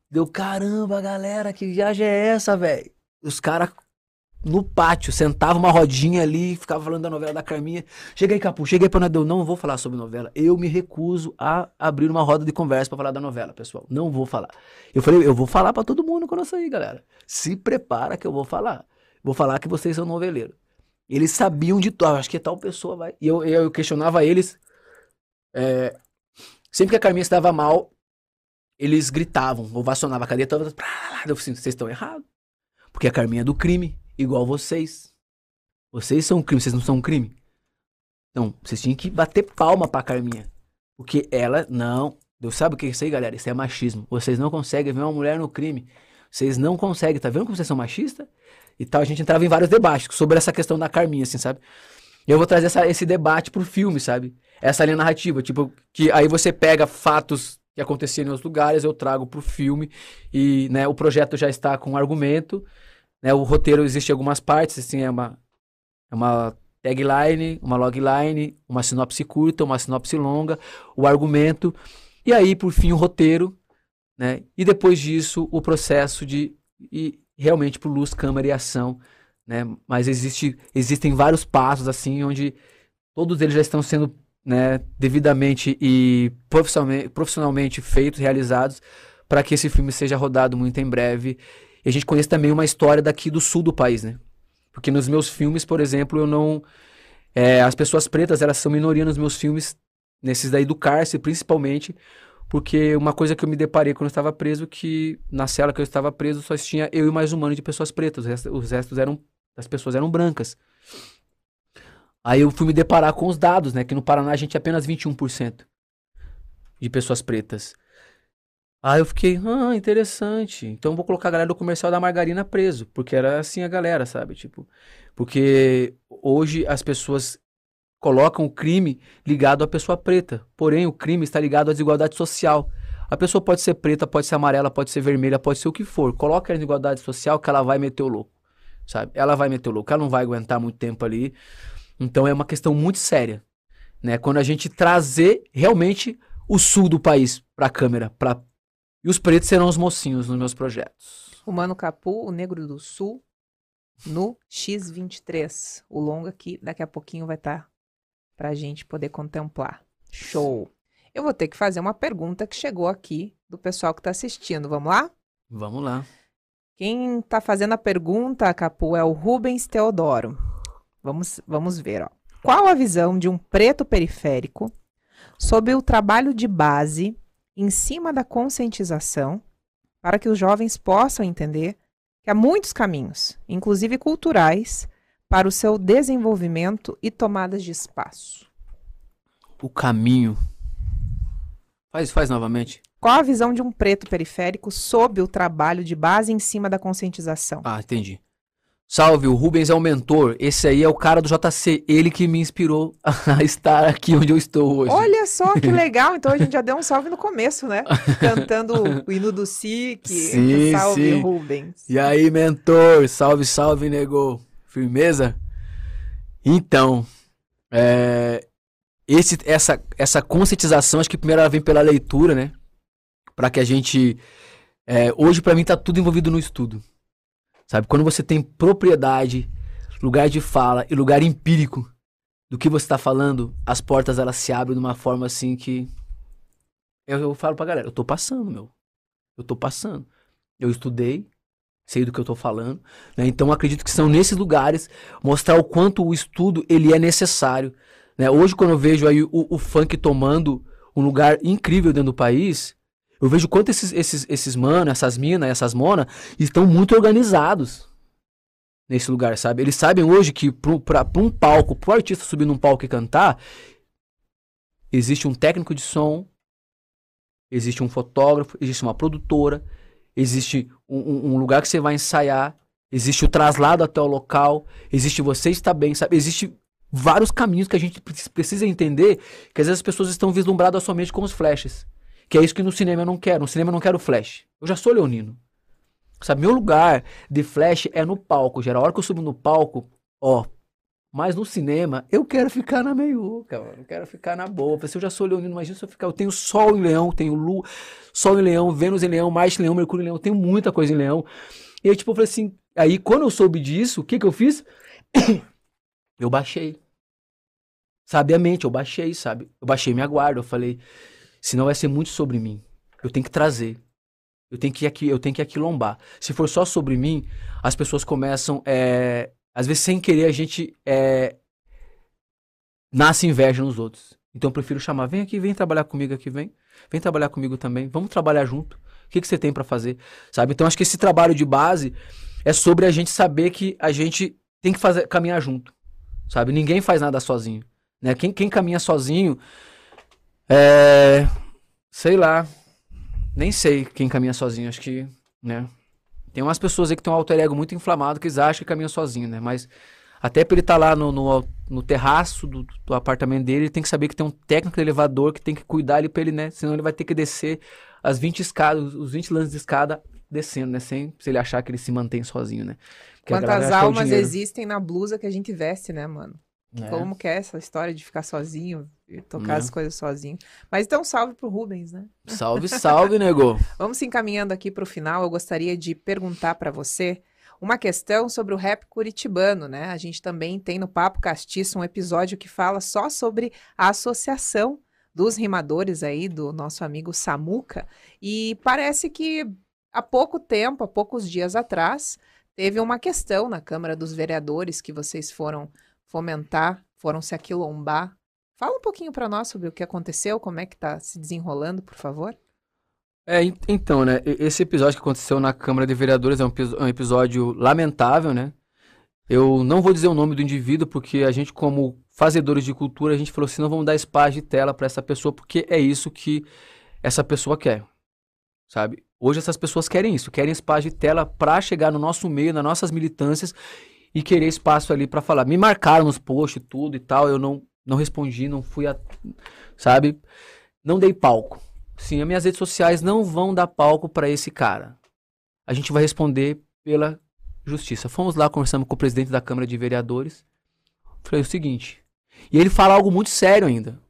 Deu, caramba, galera, que viagem é essa, velho? Os caras no pátio, sentava uma rodinha ali, ficava falando da novela da Carminha. Cheguei, Capu, cheguei pra Nadeu, não vou falar sobre novela. Eu me recuso a abrir uma roda de conversa para falar da novela, pessoal. Não vou falar. Eu falei, eu vou falar para todo mundo quando eu sair, galera. Se prepara que eu vou falar. Vou falar que vocês são noveleiro. Eles sabiam de tudo. Ah, acho que tal pessoa vai. E eu, eu questionava eles. É, sempre que a Carminha estava mal, eles gritavam, ovacionavam a cadeia toda. Eu falei, assim, vocês estão errados. Porque a Carminha é do crime igual vocês. Vocês são um crime, vocês não são um crime. Então, vocês tinham que bater palma pra Carminha. Porque ela, não. Deus sabe o que é isso aí, galera? Isso é machismo. Vocês não conseguem ver uma mulher no crime. Vocês não conseguem. Tá vendo como vocês são machistas? E tal, a gente entrava em vários debates sobre essa questão da Carminha, assim, sabe? E eu vou trazer essa, esse debate pro filme, sabe? Essa linha narrativa, tipo, que aí você pega fatos que aconteciam em outros lugares, eu trago pro filme e, né, o projeto já está com um argumento né, o roteiro existe algumas partes, assim, é uma, é uma tagline, uma logline, uma sinopse curta, uma sinopse longa, o argumento, e aí, por fim, o roteiro, né? E depois disso, o processo de ir realmente para luz, câmera e ação, né? Mas existe, existem vários passos, assim, onde todos eles já estão sendo né, devidamente e profissionalmente, profissionalmente feitos, realizados, para que esse filme seja rodado muito em breve e a gente conhece também uma história daqui do sul do país, né? Porque nos meus filmes, por exemplo, eu não. É, as pessoas pretas, elas são minoria nos meus filmes, nesses daí do cárcere, principalmente, porque uma coisa que eu me deparei quando eu estava preso, que na cela que eu estava preso só tinha eu e mais um humano de pessoas pretas, os restos, os restos eram, as pessoas eram brancas. Aí eu fui me deparar com os dados, né, que no Paraná a gente é apenas 21% de pessoas pretas. Aí eu fiquei, ah, interessante. Então vou colocar a galera do comercial da margarina preso, porque era assim a galera, sabe? Tipo, porque hoje as pessoas colocam o crime ligado à pessoa preta, porém o crime está ligado à desigualdade social, A pessoa pode ser preta, pode ser amarela, pode ser vermelha, pode ser o que for. Coloca ela em igualdade social que ela vai meter o louco, sabe? Ela vai meter o louco, ela não vai aguentar muito tempo ali. Então é uma questão muito séria, né? Quando a gente trazer realmente o sul do país para a câmera, para e os pretos serão os mocinhos nos meus projetos. O Mano Capu, o Negro do Sul, no X23. O longo aqui, daqui a pouquinho vai estar tá para a gente poder contemplar. Show! Eu vou ter que fazer uma pergunta que chegou aqui do pessoal que está assistindo. Vamos lá? Vamos lá. Quem está fazendo a pergunta, Capu, é o Rubens Teodoro. Vamos, vamos ver. Ó. Qual a visão de um preto periférico sobre o trabalho de base em cima da conscientização para que os jovens possam entender que há muitos caminhos, inclusive culturais, para o seu desenvolvimento e tomadas de espaço? O caminho. Faz, faz novamente. Qual a visão de um preto periférico sobre o trabalho de base em cima da conscientização? Ah, entendi. Salve, o Rubens é o mentor. Esse aí é o cara do JC, ele que me inspirou a estar aqui onde eu estou hoje. Olha só que legal. Então a gente já deu um salve no começo, né? Cantando o hino do SIC. Sim, salve, sim. Rubens. E aí, mentor? Salve, salve, nego. Firmeza? Então, é, esse, essa, essa conscientização, acho que primeiro ela vem pela leitura, né? Para que a gente. É, hoje, para mim, tá tudo envolvido no estudo. Sabe? Quando você tem propriedade, lugar de fala e lugar empírico do que você está falando, as portas elas se abrem de uma forma assim que. Eu, eu falo pra galera, eu tô passando, meu. Eu tô passando. Eu estudei, sei do que eu tô falando, né? Então acredito que são nesses lugares mostrar o quanto o estudo ele é necessário, né? Hoje quando eu vejo aí o, o funk tomando um lugar incrível dentro do país, eu vejo quanto esses, esses, esses mano, essas minas, essas mona estão muito organizados nesse lugar, sabe? Eles sabem hoje que para um palco, pro artista subir num palco e cantar, existe um técnico de som, existe um fotógrafo, existe uma produtora, existe um, um, um lugar que você vai ensaiar, existe o traslado até o local, existe você estar bem, sabe? Existe vários caminhos que a gente precisa entender que às vezes as pessoas estão vislumbradas somente com os flashes. Que é isso que no cinema eu não quero. No cinema eu não quero flash. Eu já sou leonino. Sabe, meu lugar de flash é no palco. Geral, a hora que eu subo no palco, ó. Mas no cinema, eu quero ficar na meiuca, mano. Eu quero ficar na boa. Se eu já sou leonino, imagina se eu ficar. Eu tenho Sol em Leão, tenho Lua, Sol em Leão, Vênus em Leão, Marte em Leão, Mercúrio em Leão. Tenho muita coisa em Leão. E aí, tipo, eu falei assim. Aí, quando eu soube disso, o que que eu fiz? eu baixei. Sabiamente, eu baixei, sabe? Eu baixei minha guarda. Eu falei, Senão vai ser muito sobre mim. Eu tenho que trazer. Eu tenho que aqui, eu tenho que aquilombar. Se for só sobre mim, as pessoas começam, é, às vezes sem querer a gente é, nasce inveja nos outros. Então eu prefiro chamar, vem aqui, vem trabalhar comigo aqui, vem, vem trabalhar comigo também, vamos trabalhar junto. O que, que você tem para fazer, sabe? Então acho que esse trabalho de base é sobre a gente saber que a gente tem que fazer caminhar junto, sabe? Ninguém faz nada sozinho, né? Quem, quem caminha sozinho é. Sei lá. Nem sei quem caminha sozinho. Acho que, né? Tem umas pessoas aí que tem um alter ego muito inflamado que eles acham que caminha sozinho, né? Mas até pra ele estar tá lá no, no, no terraço do, do, apartamento dele, ele tem que saber que tem um técnico de elevador que tem que cuidar ali pra ele, né? Senão ele vai ter que descer as 20 escadas, os 20 lances de escada descendo, né? Sem se ele achar que ele se mantém sozinho, né? Porque Quantas almas existem na blusa que a gente veste, né, mano? É. Como que é essa história de ficar sozinho e tocar é. as coisas sozinho? Mas então, salve pro Rubens, né? Salve, salve, nego! Vamos se encaminhando aqui pro final. Eu gostaria de perguntar para você uma questão sobre o rap curitibano, né? A gente também tem no Papo Castiço um episódio que fala só sobre a associação dos rimadores aí do nosso amigo Samuca. E parece que há pouco tempo, há poucos dias atrás, teve uma questão na Câmara dos Vereadores que vocês foram fomentar, foram se aquilombar. Fala um pouquinho para nós sobre o que aconteceu, como é que está se desenrolando, por favor. É, então, né, esse episódio que aconteceu na Câmara de Vereadores é um, é um episódio lamentável, né? Eu não vou dizer o nome do indivíduo, porque a gente, como fazedores de cultura, a gente falou assim, não vamos dar espaço de tela para essa pessoa, porque é isso que essa pessoa quer, sabe? Hoje essas pessoas querem isso, querem espaço de tela para chegar no nosso meio, nas nossas militâncias e querer espaço ali para falar. Me marcaram nos posts tudo e tal, eu não não respondi, não fui a, sabe? Não dei palco. sim, as minhas redes sociais não vão dar palco para esse cara. A gente vai responder pela justiça. Fomos lá, conversamos com o presidente da Câmara de Vereadores. Falei o seguinte. E ele fala algo muito sério ainda.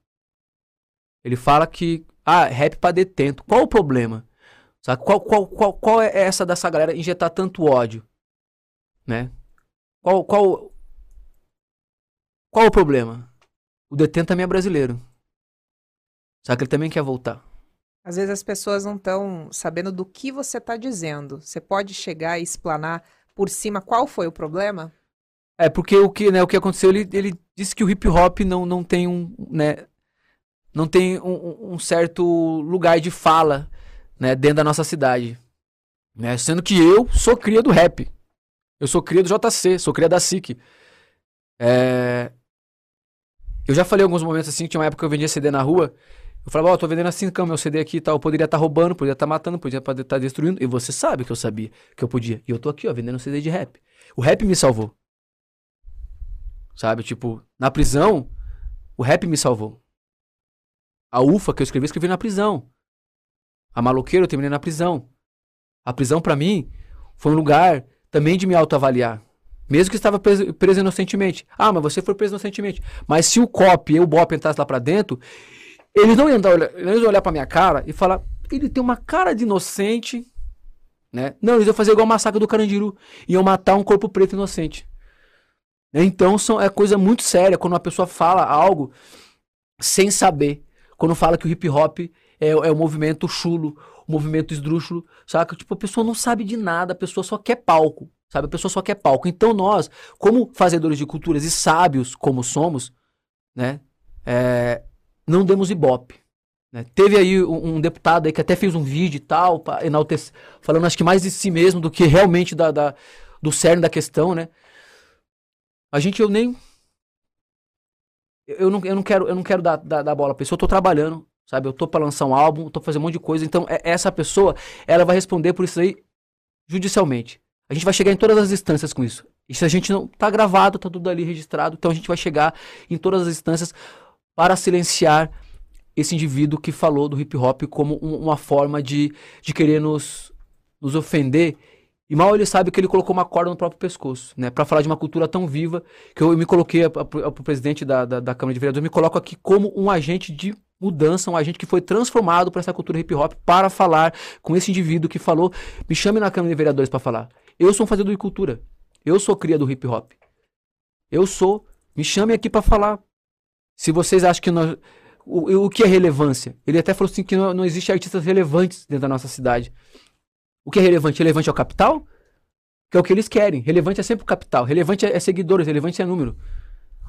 Ele fala que, ah, rap pra detento. Qual o problema? Sabe? Qual, qual, qual, qual é essa dessa galera injetar tanto ódio? Né? Qual, qual, qual o problema? O detento também é brasileiro. Só que ele também quer voltar. Às vezes as pessoas não estão sabendo do que você está dizendo. Você pode chegar e explanar por cima qual foi o problema? É, porque o que, né, o que aconteceu, ele, ele disse que o hip hop não, não tem um, né, não tem um, um certo lugar de fala, né, dentro da nossa cidade. Né? Sendo que eu sou cria do rap. Eu sou cria do JC, sou cria da SIC. É... Eu já falei alguns momentos assim, que tinha uma época que eu vendia CD na rua, eu falava, ó, oh, tô vendendo assim, cama, meu CD aqui e tal. Eu poderia estar tá roubando, poderia estar tá matando, poderia estar tá destruindo. E você sabe que eu sabia que eu podia. E eu tô aqui, ó, vendendo CD de rap. O rap me salvou. Sabe? Tipo, na prisão, o rap me salvou. A UFA que eu escrevi, escrevi na prisão. A Maloqueiro eu terminei na prisão. A prisão para mim foi um lugar também de me autoavaliar. Mesmo que estava preso, preso, inocentemente. Ah, mas você foi preso inocentemente. Mas se o COP e o BOP entrassem lá pra dentro, eles não iam, dar, eles iam olhar pra minha cara e falar, ele tem uma cara de inocente, né? Não, eles iam fazer igual o massacre do Carandiru. Iam matar um corpo preto inocente. Então são, é coisa muito séria quando uma pessoa fala algo sem saber. Quando fala que o hip hop é, é o movimento chulo, o movimento esdrúxulo, saca? Tipo, a pessoa não sabe de nada, a pessoa só quer palco, sabe? A pessoa só quer palco. Então nós, como fazedores de culturas e sábios como somos, né? É, não demos ibope. Né? Teve aí um, um, deputado aí que até fez um vídeo e tal, pra enaltecer, falando acho que mais de si mesmo do que realmente da, da, do cerne da questão, né? A gente, eu nem. Eu não, eu não quero, eu não quero dar, dar, dar bola pra pessoa, eu tô trabalhando, sabe? Eu tô pra lançar um álbum, tô fazendo um monte de coisa. Então, é, essa pessoa, ela vai responder por isso aí judicialmente. A gente vai chegar em todas as instâncias com isso. E se a gente não. Tá gravado, tá tudo ali registrado. Então a gente vai chegar em todas as instâncias para silenciar esse indivíduo que falou do hip hop como um, uma forma de, de querer nos, nos ofender. E mal ele sabe que ele colocou uma corda no próprio pescoço, né? Para falar de uma cultura tão viva que eu me coloquei para o presidente da, da, da, Câmara de Vereadores, me coloco aqui como um agente de mudança, um agente que foi transformado para essa cultura hip hop para falar com esse indivíduo que falou. Me chame na Câmara de Vereadores para falar. Eu sou um fazedor de cultura. Eu sou cria do hip hop. Eu sou. Me chame aqui para falar. Se vocês acham que nós, o, o que é relevância? Ele até falou assim que não, não existe artistas relevantes dentro da nossa cidade. O que é relevante? Relevante é o capital? Que é o que eles querem. Relevante é sempre o capital. Relevante é, é seguidores, relevante é número.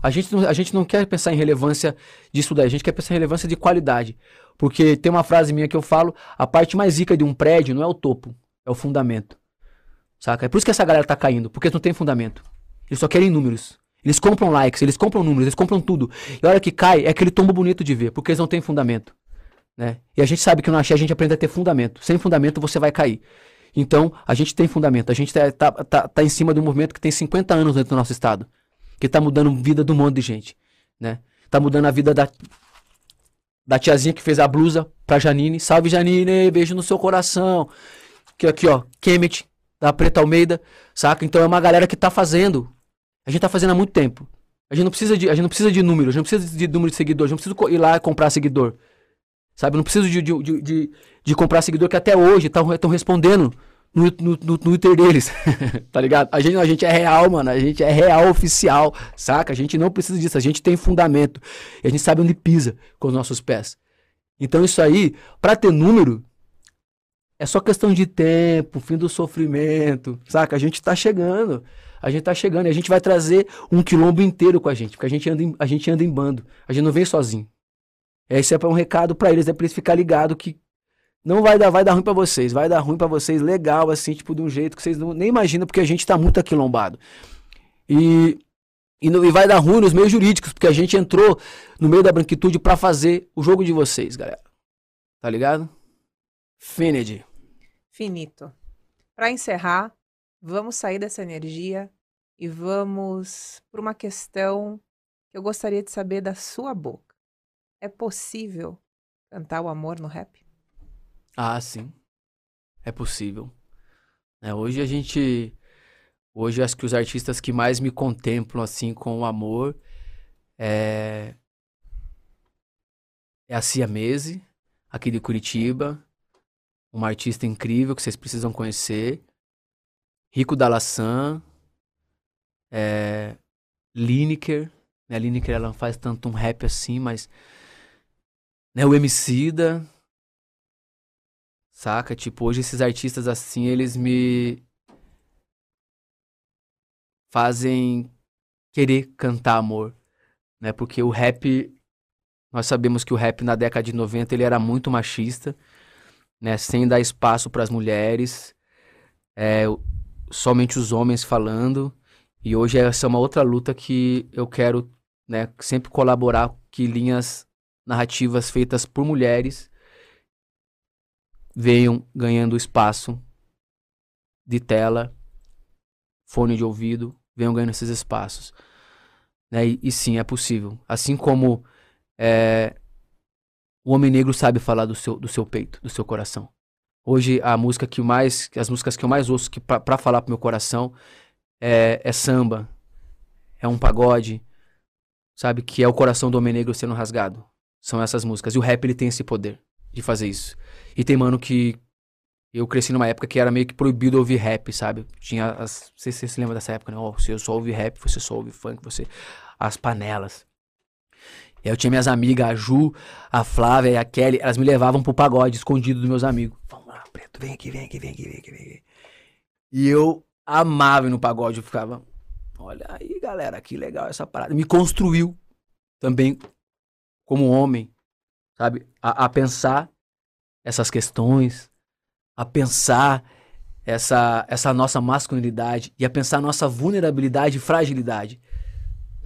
A gente, não, a gente não quer pensar em relevância disso daí, a gente quer pensar em relevância de qualidade. Porque tem uma frase minha que eu falo: a parte mais rica de um prédio não é o topo, é o fundamento. Saca? É por isso que essa galera tá caindo, porque não tem fundamento. Eles só querem números. Eles compram likes, eles compram números, eles compram tudo. E a hora que cai, é aquele tombo bonito de ver, porque eles não têm fundamento. Né? E a gente sabe que no axé a gente aprende a ter fundamento. Sem fundamento você vai cair. Então, a gente tem fundamento. A gente tá, tá, tá, tá em cima de um movimento que tem 50 anos dentro do nosso estado. Que tá mudando a vida do monte de gente. Né? Tá mudando a vida da, da tiazinha que fez a blusa pra Janine. Salve Janine, beijo no seu coração. Que aqui, ó, Kemet, da Preta Almeida, saca? Então é uma galera que tá fazendo a gente tá fazendo há muito tempo. A gente não precisa de, a gente não precisa de números, a gente não precisa de número de seguidores, a gente não precisa ir lá comprar seguidor. Sabe? Eu não preciso de, de, de, de, comprar seguidor que até hoje estão respondendo no, no, no, Twitter deles. tá ligado? A gente, a gente é real, mano. A gente é real oficial, saca? A gente não precisa disso. A gente tem fundamento. A gente sabe onde pisa com os nossos pés. Então isso aí, para ter número, é só questão de tempo, fim do sofrimento, saca? A gente tá chegando a gente tá chegando e a gente vai trazer um quilombo inteiro com a gente, porque a gente anda em, a gente anda em bando, a gente não vem sozinho. Esse é um recado para eles, é pra eles ficar ligado que não vai dar, vai dar ruim para vocês, vai dar ruim para vocês legal assim, tipo de um jeito que vocês não, nem imaginam, porque a gente tá muito aquilombado. E e, e vai dar ruim nos meios jurídicos, porque a gente entrou no meio da branquitude para fazer o jogo de vocês, galera. Tá ligado? Finity. Finito. Para encerrar, Vamos sair dessa energia e vamos para uma questão que eu gostaria de saber da sua boca. É possível cantar o amor no rap? Ah, sim. É possível. É, hoje a gente. Hoje acho que os artistas que mais me contemplam assim com o amor é. É a Siamese, aqui de Curitiba. Uma artista incrível que vocês precisam conhecer. Rico Dalassan. É, Lineker. Né? Lineker ela não faz tanto um rap assim, mas. Né, o Emicida. Saca? Tipo, hoje esses artistas assim, eles me fazem querer cantar amor, né? Porque o rap, nós sabemos que o rap na década de 90 ele era muito machista, né? Sem dar espaço para as mulheres, é, somente os homens falando. E hoje essa é uma outra luta que eu quero, né? Sempre colaborar que linhas narrativas feitas por mulheres venham ganhando espaço de tela, fone de ouvido, venham ganhando esses espaços. Né? E, e, sim, é possível. Assim como é, o homem negro sabe falar do seu, do seu peito, do seu coração. Hoje a música que mais, as músicas que eu mais ouço que para falar pro meu coração é, é samba, é um pagode, sabe que é o coração do homem negro sendo rasgado. São essas músicas. E o rap ele tem esse poder de fazer isso. E tem mano que. Eu cresci numa época que era meio que proibido ouvir rap, sabe? Tinha as. Se você se lembra dessa época, né? Oh, eu só ouvi rap, você só ouve funk, você. As panelas. E aí eu tinha minhas amigas, a Ju, a Flávia e a Kelly, elas me levavam pro pagode escondido dos meus amigos. Vamos lá, preto, vem aqui, vem aqui, vem aqui, vem aqui, vem aqui. E eu amava ir no pagode, eu ficava. Olha aí, galera, que legal essa parada. Me construiu também como homem, sabe? A, a pensar essas questões, a pensar essa, essa nossa masculinidade e a pensar nossa vulnerabilidade e fragilidade,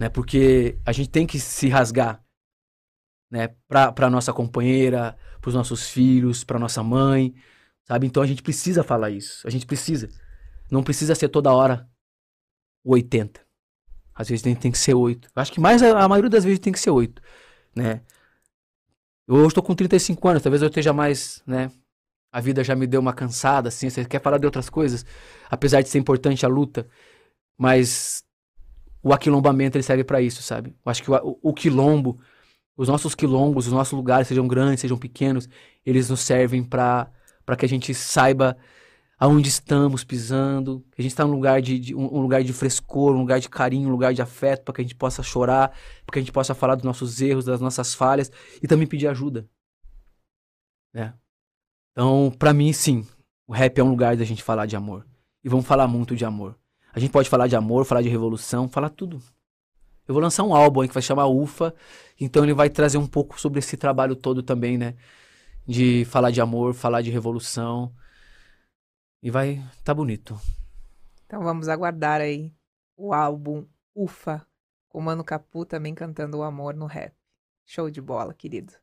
né? Porque a gente tem que se rasgar, né? Para nossa companheira, para os nossos filhos, para nossa mãe, sabe? Então a gente precisa falar isso, a gente precisa. Não precisa ser toda hora o 80. Às vezes tem, tem que ser 8. Acho que mais a, a maioria das vezes tem que ser 8, né? Eu hoje estou com 35 anos, talvez eu esteja mais, né? A vida já me deu uma cansada, assim. Você quer falar de outras coisas, apesar de ser importante a luta, mas o aquilombamento ele serve para isso, sabe? Eu acho que o, o, quilombo, os nossos quilombos, os nossos lugares, sejam grandes, sejam pequenos, eles nos servem para que a gente saiba aonde estamos pisando, que a gente está num lugar de, de um, um, lugar de frescor, um lugar de carinho, um lugar de afeto, para que a gente possa chorar, para que a gente possa falar dos nossos erros, das nossas falhas e também pedir ajuda. Né? Então, para mim, sim, o rap é um lugar da gente falar de amor. E vamos falar muito de amor. A gente pode falar de amor, falar de revolução, falar tudo. Eu vou lançar um álbum aí que vai chamar UFA, então ele vai trazer um pouco sobre esse trabalho todo também, né? De falar de amor, falar de revolução, e vai tá bonito. Então vamos aguardar aí o álbum Ufa, com Mano Capu também cantando o amor no rap. Show de bola, querido.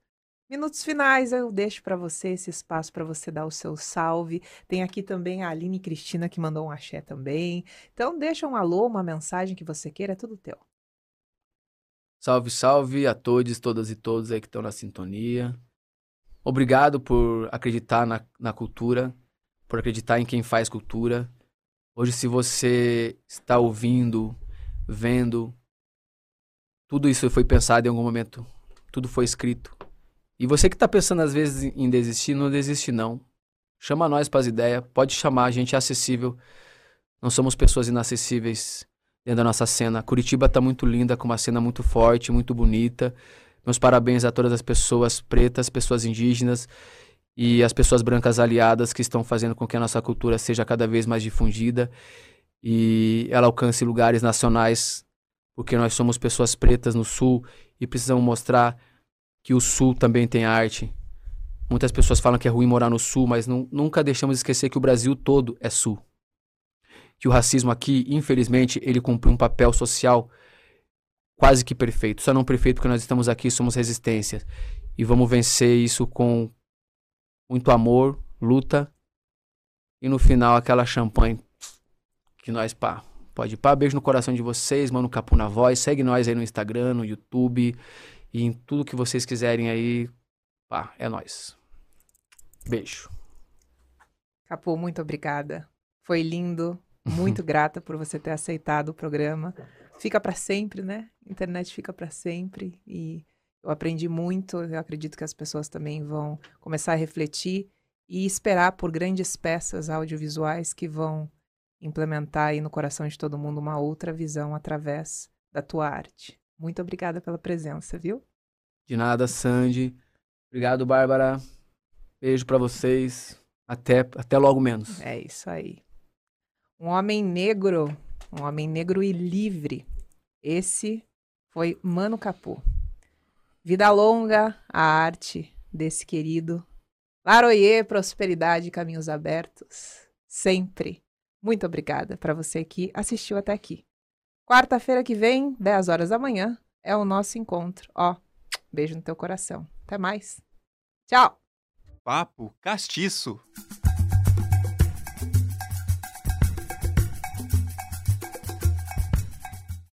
Minutos finais, eu deixo para você esse espaço para você dar o seu salve. Tem aqui também a Aline Cristina que mandou um axé também. Então deixa um alô, uma mensagem que você queira, é tudo teu. Salve, salve a todos, todas e todos aí que estão na sintonia. Obrigado por acreditar na, na cultura, por acreditar em quem faz cultura. Hoje, se você está ouvindo, vendo, tudo isso foi pensado em algum momento, tudo foi escrito. E você que está pensando às vezes em desistir, não desiste não. Chama nós para as ideias, pode chamar, a gente é acessível. Não somos pessoas inacessíveis dentro da nossa cena. Curitiba está muito linda, com uma cena muito forte, muito bonita. Meus parabéns a todas as pessoas pretas, pessoas indígenas e as pessoas brancas aliadas que estão fazendo com que a nossa cultura seja cada vez mais difundida e ela alcance lugares nacionais, porque nós somos pessoas pretas no Sul e precisamos mostrar que o Sul também tem arte. Muitas pessoas falam que é ruim morar no Sul, mas nunca deixamos de esquecer que o Brasil todo é Sul. Que o racismo aqui, infelizmente, ele cumpre um papel social quase que perfeito. Só não perfeito porque nós estamos aqui, somos resistência. E vamos vencer isso com muito amor, luta e no final aquela champanhe que nós, pá, pode pá, beijo no coração de vocês, mano, Capu na voz, segue nós aí no Instagram, no YouTube e em tudo que vocês quiserem aí, pá, é nós. Beijo. Capô, muito obrigada. Foi lindo. Muito grata por você ter aceitado o programa. Fica para sempre, né? Internet fica para sempre e eu aprendi muito. Eu acredito que as pessoas também vão começar a refletir e esperar por grandes peças audiovisuais que vão implementar aí no coração de todo mundo uma outra visão através da tua arte. Muito obrigada pela presença, viu? De nada, Sandy. Obrigado, Bárbara. Beijo para vocês. Até, até logo menos. É isso aí. Um homem negro, um homem negro e livre. Esse foi Mano Capu. Vida longa a arte desse querido. Laroie, prosperidade, caminhos abertos. Sempre. Muito obrigada para você que assistiu até aqui. Quarta-feira que vem, 10 horas da manhã, é o nosso encontro. Ó, beijo no teu coração. Até mais. Tchau. Papo castiço.